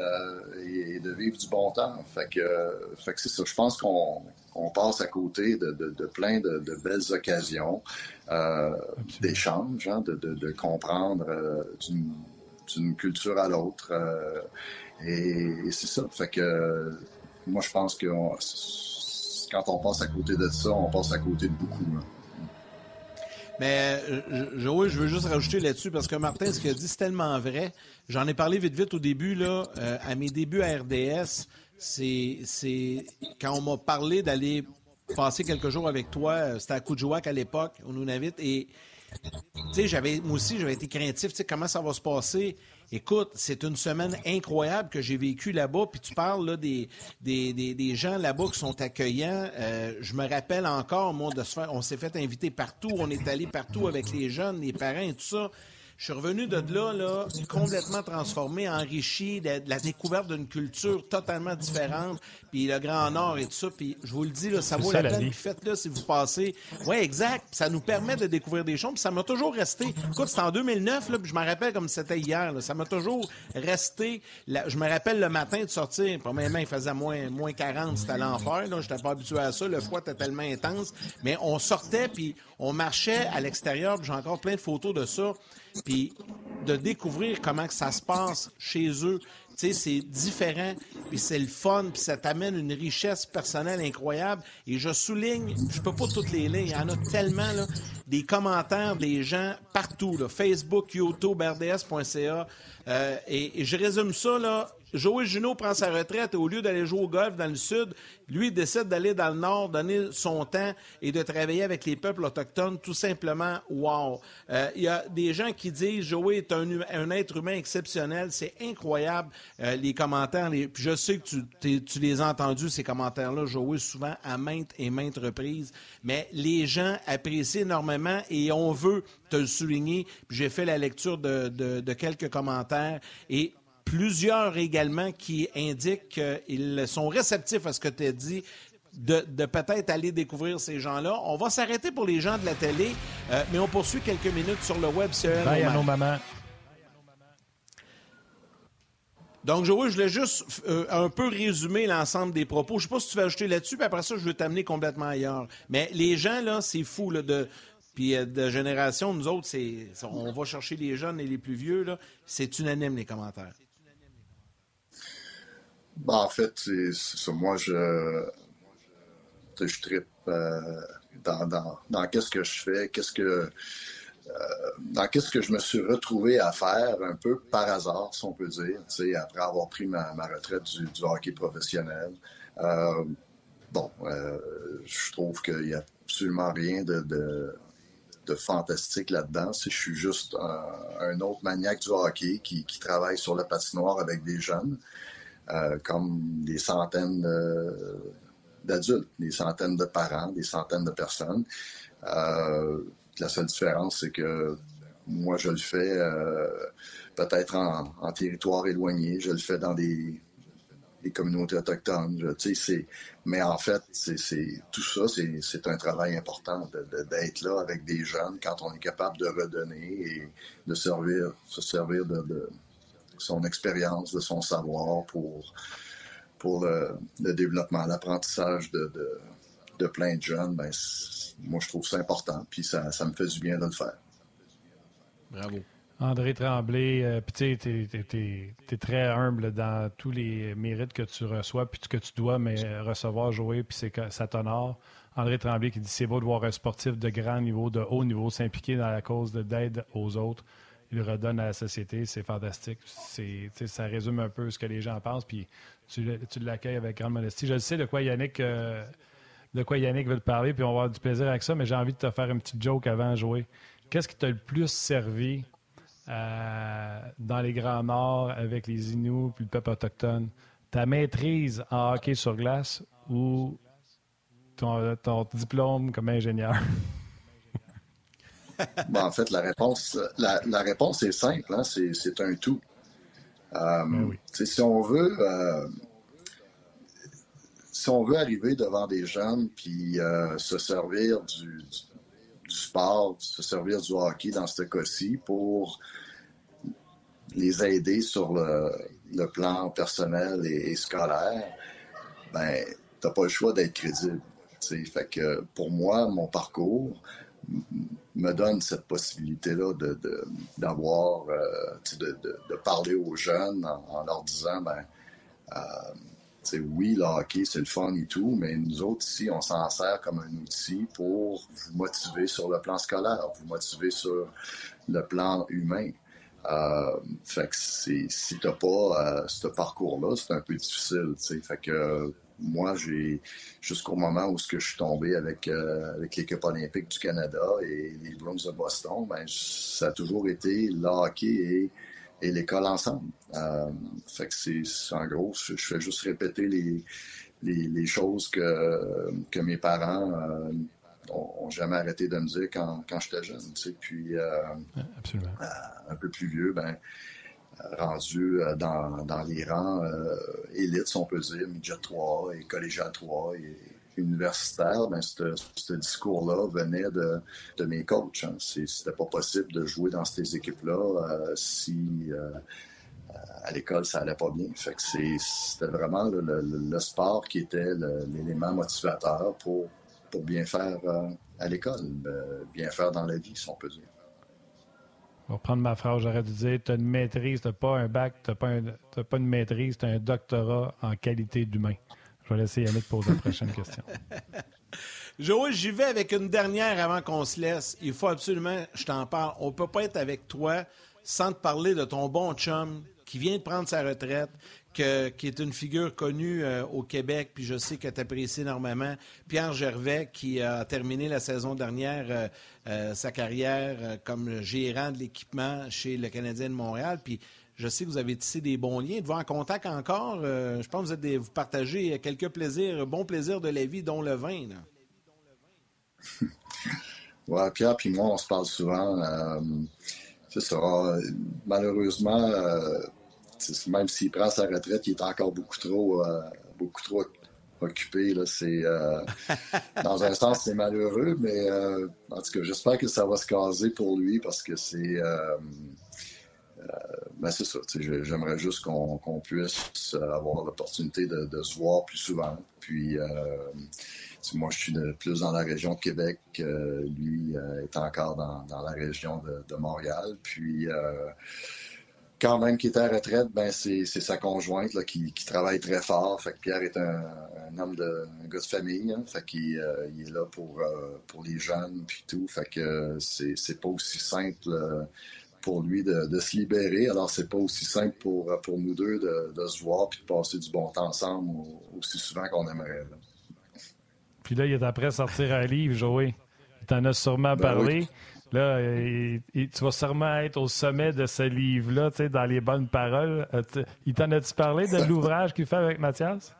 et, de vivre du bon temps. Fait que, fait que c'est ça. Je pense qu'on on passe à côté de, plein de, belles occasions euh, d'échange, hein, de, comprendre d'une culture à l'autre. Euh, et, c'est ça. Fait moi, je pense que quand on passe à côté de ça, on passe à côté de beaucoup. Mais Joël, je veux juste rajouter là-dessus parce que Martin, ce qu'il a dit, c'est tellement vrai. J'en ai parlé vite vite au début, là, à mes débuts à RDS c'est quand on m'a parlé d'aller passer quelques jours avec toi, euh, c'était à Coudjouac à l'époque, nous invite, et j'avais, moi aussi, j'avais été craintif, comment ça va se passer? Écoute, c'est une semaine incroyable que j'ai vécue là-bas, puis tu parles là, des, des, des, gens là-bas qui sont accueillants. Euh, je me rappelle encore, moi, de on s'est fait inviter partout, on est allé partout avec les jeunes, les parents et tout ça. Je suis revenu de là, là, complètement transformé, enrichi de, la découverte d'une culture totalement différente, puis le Grand Nord et tout ça. Puis je vous le dis, là, ça vaut la, peine. Faites-le si vous passez. Oui, exact. Ça nous permet de découvrir des choses. Puis ça m'a toujours resté. Écoute, c'était en 2009, là, puis je me rappelle comme c'était hier. Ça m'a toujours resté. je me rappelle le matin de sortir. Premièrement, il faisait moins, moins 40, c'était l'enfer. Je n'étais pas habitué à ça. Le froid était tellement intense. Mais on sortait, puis on marchait à l'extérieur. J'ai encore plein de photos de ça puis de découvrir comment que ça se passe chez eux. Tu sais, c'est différent, puis c'est le fun, puis ça t'amène une richesse personnelle incroyable. Et je souligne, je peux pas toutes les lignes, il y en a tellement, là, des commentaires des gens partout, là, Facebook, YouTube, RDS.ca. Euh, et, et, je résume ça, là, Joey Junot prend sa retraite et au lieu d'aller jouer au golf dans le sud, lui décide d'aller dans le nord, donner son temps et de travailler avec les peuples autochtones. Tout simplement, wow. Euh, il y a des gens qui disent Joey est un, être humain exceptionnel. C'est incroyable euh, les commentaires. puis je sais que tu, les as entendus ces commentaires-là, Joey, souvent à maintes et maintes reprises. Mais les gens apprécient énormément et on veut te le souligner. J'ai fait la lecture de, de quelques commentaires et plusieurs également qui indiquent qu'ils sont réceptifs à ce que tu as dit. De, peut-être aller découvrir ces gens-là. On va s'arrêter pour les gens de la télé, euh, mais on poursuit quelques minutes sur le web Bye à nos mamans. Donc, Joël, je voulais juste euh, un peu résumer l'ensemble des propos. Je ne sais pas si tu vas ajouter là-dessus, puis après ça, je vais t'amener complètement ailleurs. Mais les gens, là, c'est fou, là, de, puis euh, de génération, nous autres, c'est, on va chercher les jeunes et les plus vieux, là. C'est unanime, les commentaires. Ben, en fait, c'est ça. Moi, je, je tripe euh, dans, qu'est-ce que je fais, qu'est-ce que euh, dans qu'est-ce que je me suis retrouvé à faire un peu par hasard, si on peut dire, après avoir pris ma, retraite du, hockey professionnel. Euh, bon, je trouve qu'il n'y a absolument rien de, fantastique là-dedans. Je suis juste un, un, autre maniaque du hockey qui, qui travaille sur la patinoire avec des jeunes. Euh, comme des centaines d'adultes, des centaines de parents, des centaines de personnes. Euh, la seule différence, c'est que moi, je le fais euh, peut-être en, territoire éloigné, je le fais dans des, communautés autochtones. mais en fait, tout ça, c'est un travail important d'être là avec des jeunes quand on est capable de redonner et de servir, se servir de son expérience, de son savoir pour, pour le, développement, l'apprentissage de, de, plein de jeunes, ben, moi, je trouve ça important. Puis ça, ça me fait du bien de le faire. Bravo. André Tremblay, euh, puis tu es, très humble dans tous les mérites que tu reçois, puis que tu dois mais recevoir, jouer, puis ça t'honore. André Tremblay qui dit c'est beau de voir un sportif de grand niveau, de haut niveau, s'impliquer dans la cause d'aide aux autres. Il redonne à la société, c'est fantastique. ça résume un peu ce que les gens pensent, puis tu, l'accueilles avec grande modestie. Je sais de quoi Yannick, euh, de quoi Yannick veut te parler, puis on va avoir du plaisir avec ça, mais j'ai envie de te faire une petite joke avant de jouer. Qu'est-ce qui t'a le plus servi euh, dans les Grands Nord avec les Inuits puis le peuple autochtone? Ta maîtrise en hockey sur glace ou ton, diplôme comme ingénieur? (laughs) en fait, la réponse, la, réponse est simple. Hein? C'est un tout. Euh, ben si on veut, euh, si on veut arriver devant des jeunes puis se servir du, du sport, se servir du hockey dans ce cas-ci pour les aider sur le, plan personnel et, scolaire, ben, t'as pas le choix d'être crédible. Fait que pour moi, mon parcours me donne cette possibilité-là d'avoir, euh, de, parler aux jeunes en, leur disant, ben, euh, oui, le hockey, c'est le fun et tout, mais nous autres ici, on s'en sert comme un outil pour vous motiver sur le plan scolaire, vous motiver sur le plan humain. Euh, fait que si t'as pas euh, ce parcours-là, c'est un peu difficile, tu Fait que moi, j'ai jusqu'au moment où ce que je suis tombé avec euh, avec l'équipe olympique du Canada et les Bruins de Boston, ben ça a toujours été le hockey et et l'école ensemble. Euh, fait que c'est, en gros, je, fais juste répéter les, les, choses que, que mes parents euh, ont, jamais arrêté de me dire quand, quand j'étais jeune. Tu sais. Puis, euh, Absolument. un peu plus vieux, ben, rendu dans, dans les rangs élites, si on peut dire, midget 3 et collégial 3 et universitaire, ben, ce discours-là venait de, mes coachs. Hein. C'était pas possible de jouer dans ces équipes-là euh, si euh, à l'école ça allait pas bien. C'était vraiment le, sport qui était l'élément motivateur pour, pour bien faire euh, à l'école, bien faire dans la vie, si on peut dire. On va reprendre ma phrase, j'aurais dû dire, tu as une maîtrise, tu pas un bac, tu n'as pas, pas, une maîtrise, tu as un doctorat en qualité d'humain. Je vais laisser Yannick poser la prochaine question. (laughs) Joël, j'y vais avec une dernière avant qu'on se laisse. Il faut absolument, je t'en parle, on ne peut pas être avec toi sans te parler de ton bon chum qui vient de prendre sa retraite, qui est une figure connue euh, au Québec, puis je sais que tu apprécies énormément. Pierre Gervais, qui a terminé la saison dernière euh, euh, sa carrière comme gérant de l'équipement chez le Canadien de Montréal, puis je sais que vous avez tissé des bons liens. Êtes-vous en contact encore? Je pense que vous, êtes vous partagez quelques plaisirs, bons plaisirs de la vie, dont le vin. (laughs) oui, Pierre et moi, on se parle souvent. C'est ça. Malheureusement, même s'il prend sa retraite, il est encore beaucoup trop, beaucoup trop occupé. Là. C'est, (laughs) dans un sens, c'est malheureux, mais en tout cas, j'espère que ça va se caser pour lui parce que c'est euh, ben c'est ça. J'aimerais juste qu'on puisse avoir l'opportunité de, se voir plus souvent. Puis, euh, moi, je suis de, plus dans la région de Québec. lui euh, est encore dans, la région de, Montréal. Puis, quand même qui est à retraite, ben c'est sa conjointe là, qui, travaille très fort. Fait que Pierre est un, homme de un gars de famille. Hein. fait qu'il il est là pour, pour les jeunes puis tout. Fait que c'est pas aussi simple pour lui de, se libérer. Alors, c'est pas aussi simple pour, pour nous deux de, se voir puis de passer du bon temps ensemble aussi souvent qu'on aimerait. Puis là, il est après sortir un livre, Joey. T'en a sûrement ben parlé. Là, tu vas sûrement être au sommet de ce livre-là, tu sais, dans les bonnes paroles. Euh, il t'en a-tu parlé de l'ouvrage qu'il fait avec Mathias?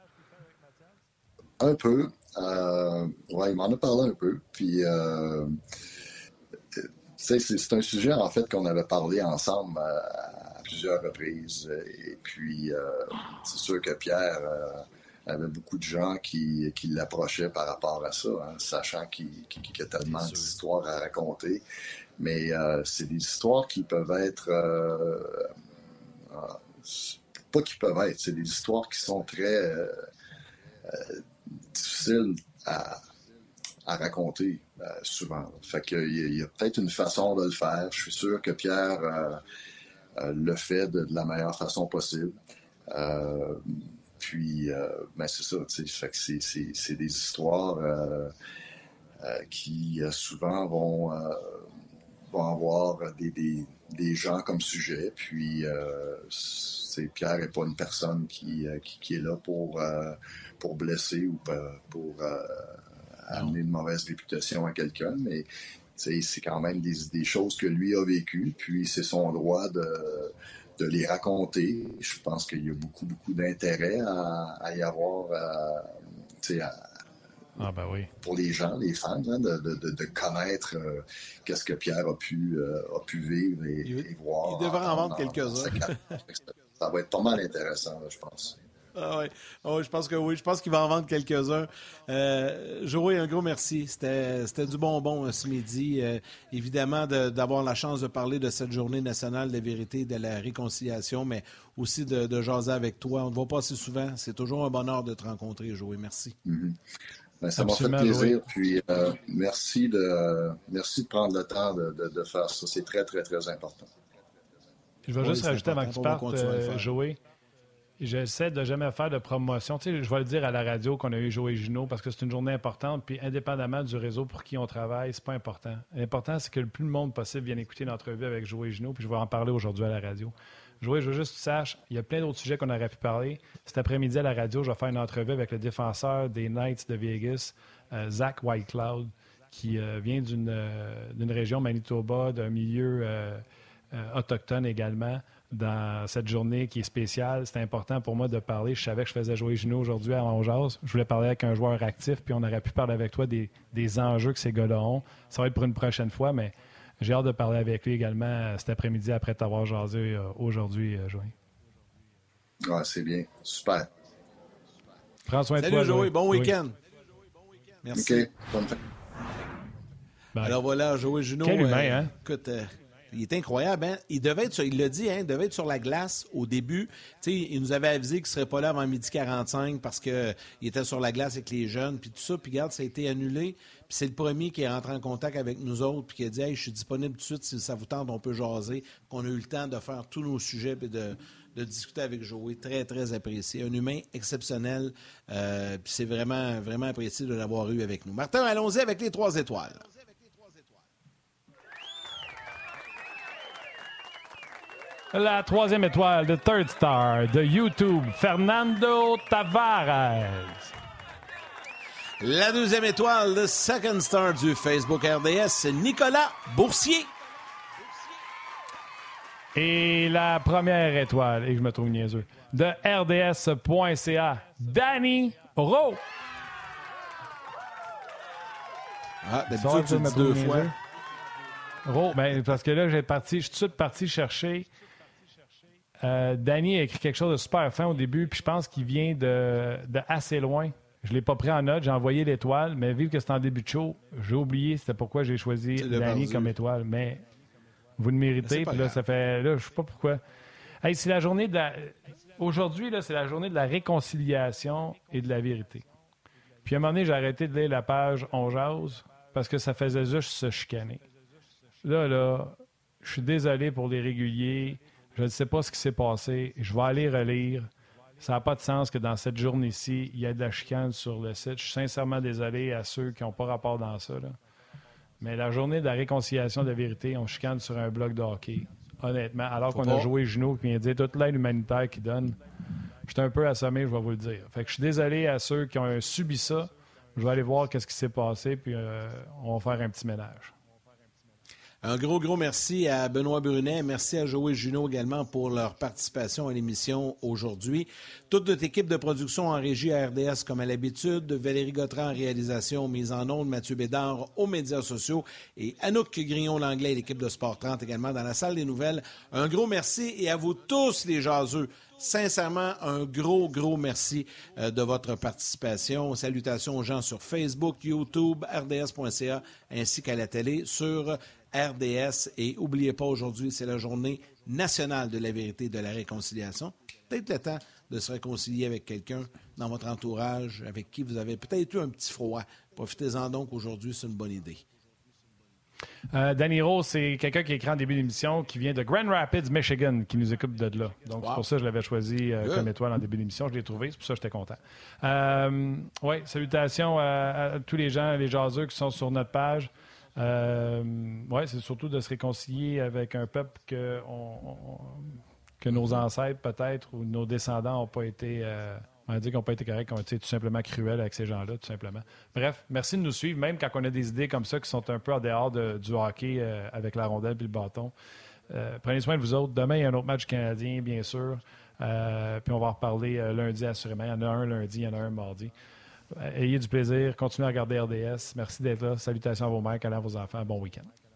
Un peu. Euh, oui, il m'en a parlé un peu. Puis, euh, c'est un sujet, en fait, qu'on avait parlé ensemble euh, à, plusieurs reprises. Et puis, c'est sûr que Pierre euh, avait beaucoup de gens qui, l'approchaient par rapport à ça, hein, sachant qu'il y a tellement d'histoires à raconter. Mais c'est des histoires qui peuvent être pas qui peuvent être, c'est des histoires qui sont très difficiles à, raconter souvent. Fait qu'il y a, peut-être une façon de le faire. Je suis sûr que Pierre le fait de, la meilleure façon possible. Puis, ben c'est ça, c'est des histoires qui souvent vont vont avoir des, des, des, gens comme sujet. Puis, euh, Pierre n'est pas une personne qui, euh, qui, qui est là pour, euh, pour blesser ou pour euh, amener une mauvaise réputation à quelqu'un, mais c'est quand même des, des, choses que lui a vécues, puis c'est son droit de, de les raconter. Je pense qu'il y a beaucoup, beaucoup d'intérêt à, à, y avoir, à, ah ben oui. pour les gens, les fans, hein, de, connaître euh, qu'est-ce que Pierre a pu, euh, a pu vivre et, voir. Il devrait en, vendre quelques-uns. ça va être pas mal intéressant, je pense. Ah oui. je pense que oui. Je pense qu'il va en vendre quelques-uns. Euh, Joey, un gros merci. C'était du bonbon euh, ce midi. évidemment, d'avoir la chance de parler de cette journée nationale de vérité et de la réconciliation, mais aussi de, jaser avec toi. On ne te voit pas assez souvent. C'est toujours un bonheur de te rencontrer, Joey. Merci. Ben, ça m'a fait plaisir. Puis euh, merci, de, merci de prendre le temps de, de, faire ça. C'est très, très, très important. Je vais juste rajouter avant que tu partes, euh, Joey. J'essaie de jamais faire de promotion. Tu sais, je vais le dire à la radio qu'on a eu Joey Junot parce que c'est une journée importante. Puis indépendamment du réseau pour qui on travaille, c'est pas important. L'important, c'est que le plus de monde possible vienne écouter l'entrevue avec Joey Junot. Puis je vais en parler aujourd'hui à la radio. Joey, je veux juste que tu saches, il y a plein d'autres sujets qu'on aurait pu parler. Cet après-midi à la radio, je vais faire une entrevue avec le défenseur des Knights de Vegas, euh, Zach Whitecloud, qui euh, vient euh, d'une région Manitoba, d'un milieu autochtone également. Dans cette journée qui est spéciale, c'est important pour moi de parler. Je savais que je faisais jouer Gino aujourd'hui à Ongeas. Je voulais parler avec un joueur actif, puis on aurait pu parler avec toi des, des enjeux que ces gars-là ont. Ça va être pour une prochaine fois, mais j'ai hâte de parler avec lui également euh, cet après-midi après t'avoir jasé euh, aujourd'hui, euh, Joey. Ouais, c'est bien. Super. Prends soin de toi. Joey. Bon week-end. Merci. OK. Alors voilà, Joey Junot. Quel humain, hein? Écoute, il est incroyable. Hein? Il devait être, il l'a dit, hein, il devait être sur la glace au début. il nous avait avisé qu'il ne serait pas là avant midi 45 parce qu'il était sur la glace avec les jeunes, puis tout ça. Puis regarde, ça a été annulé. Puis c'est le premier qui est rentré en contact avec nous autres, puis qui a dit hey, je suis disponible tout de suite si ça vous tente, on peut jaser. Qu'on a eu le temps de faire tous nos sujets et de, discuter avec Joey. Très, très apprécié. Un humain exceptionnel. Euh, puis c'est vraiment, vraiment apprécié de l'avoir eu avec nous. Martin, allons-y avec les trois étoiles. La troisième étoile de Third Star de YouTube, Fernando Tavares. La deuxième étoile de Second Star du Facebook RDS, Nicolas Boursier. Et la première étoile, et je me trouve niaiseux, de RDS.ca, Danny Rowe. Ah, d'habitude, tu dis deux fois. Rowe, ben, parce que là, j'ai parti, je suis tout de suite parti chercher euh, Danny a écrit quelque chose de super fin au début, puis je pense qu'il vient de, assez loin. Je ne l'ai pas pris en note, j'ai envoyé l'étoile, mais vu que c'est en début de show, j'ai oublié c'était pourquoi j'ai choisi Danny comme étoile. Mais vous le méritez, puis là, ça fait. Là, je sais pas pourquoi. Hey, c'est la journée de la. Aujourd'hui, c'est la journée de la réconciliation et de la vérité. Puis à un moment donné, j'ai arrêté de lire la page On jase parce que ça faisait juste se chicaner. Là, là, je suis désolé pour les réguliers. Je ne sais pas ce qui s'est passé. Je vais aller relire. Ça n'a pas de sens que dans cette journée-ci, il y ait de la chicane sur le site. Je suis sincèrement désolé à ceux qui n'ont pas rapport dans ça. Mais la journée de la réconciliation de la vérité, on chicane sur un bloc de hockey. Honnêtement, alors qu'on a joué Juno qui vient dire toute l'aide humanitaire qu'il donne, je suis un peu assommé, je vais vous le dire. Fait que je suis désolé à ceux qui ont subi ça. Je vais aller voir qu'est-ce qui s'est passé, puis euh, on va faire un petit ménage. Un gros, gros merci à Benoît Brunet. Merci à Joël Junot également pour leur participation à l'émission aujourd'hui. Toute notre équipe de production en régie à RDS comme à l'habitude. Valérie Gautran en réalisation, mise en ondes, Mathieu Bédard aux médias sociaux et Anouk Grignon-Langlais et l'équipe de Sport 30 également dans la salle des nouvelles. Un gros merci et à vous tous les jaseux. Sincèrement, un gros, gros merci euh, de votre participation. Salutations aux gens sur Facebook, YouTube, RDS.ca, ainsi qu'à la télé sur RDS. Et n'oubliez pas, aujourd'hui, c'est la journée nationale de la vérité et de la réconciliation. Peut-être le temps de se réconcilier avec quelqu'un dans votre entourage, avec qui vous avez peut-être eu un petit froid. Profitez-en donc aujourd'hui, c'est une bonne idée. Euh, Danny Rose, c'est quelqu'un qui écrit en début d'émission, qui vient de Grand Rapids, Michigan, qui nous écoute de là. Donc, c'est pour ça que je l'avais choisi euh, comme étoile en début d'émission. Je l'ai trouvé, c'est pour ça que j'étais content. Euh, oui, salutations à, tous les gens, les jaseux qui sont sur notre page. Oui, c'est surtout de se réconcilier avec un peuple que, que nos ancêtres, peut-être, ou nos descendants n'ont pas été on a dit pas été corrects, qu'on a été tout simplement cruels avec ces gens-là, tout simplement. Bref, merci de nous suivre, même quand on a des idées comme ça qui sont un peu en dehors du hockey euh, avec la rondelle et le bâton. Euh, prenez soin de vous autres. Demain, il y a un autre match canadien, bien sûr. Euh, puis on va en reparler lundi, assurément. Il y en a un lundi, il y en a un mardi. Ayez du plaisir. Continuez à regarder RDS. Merci d'être là. Salutations à vos mères, à vos enfants. Bon week-end.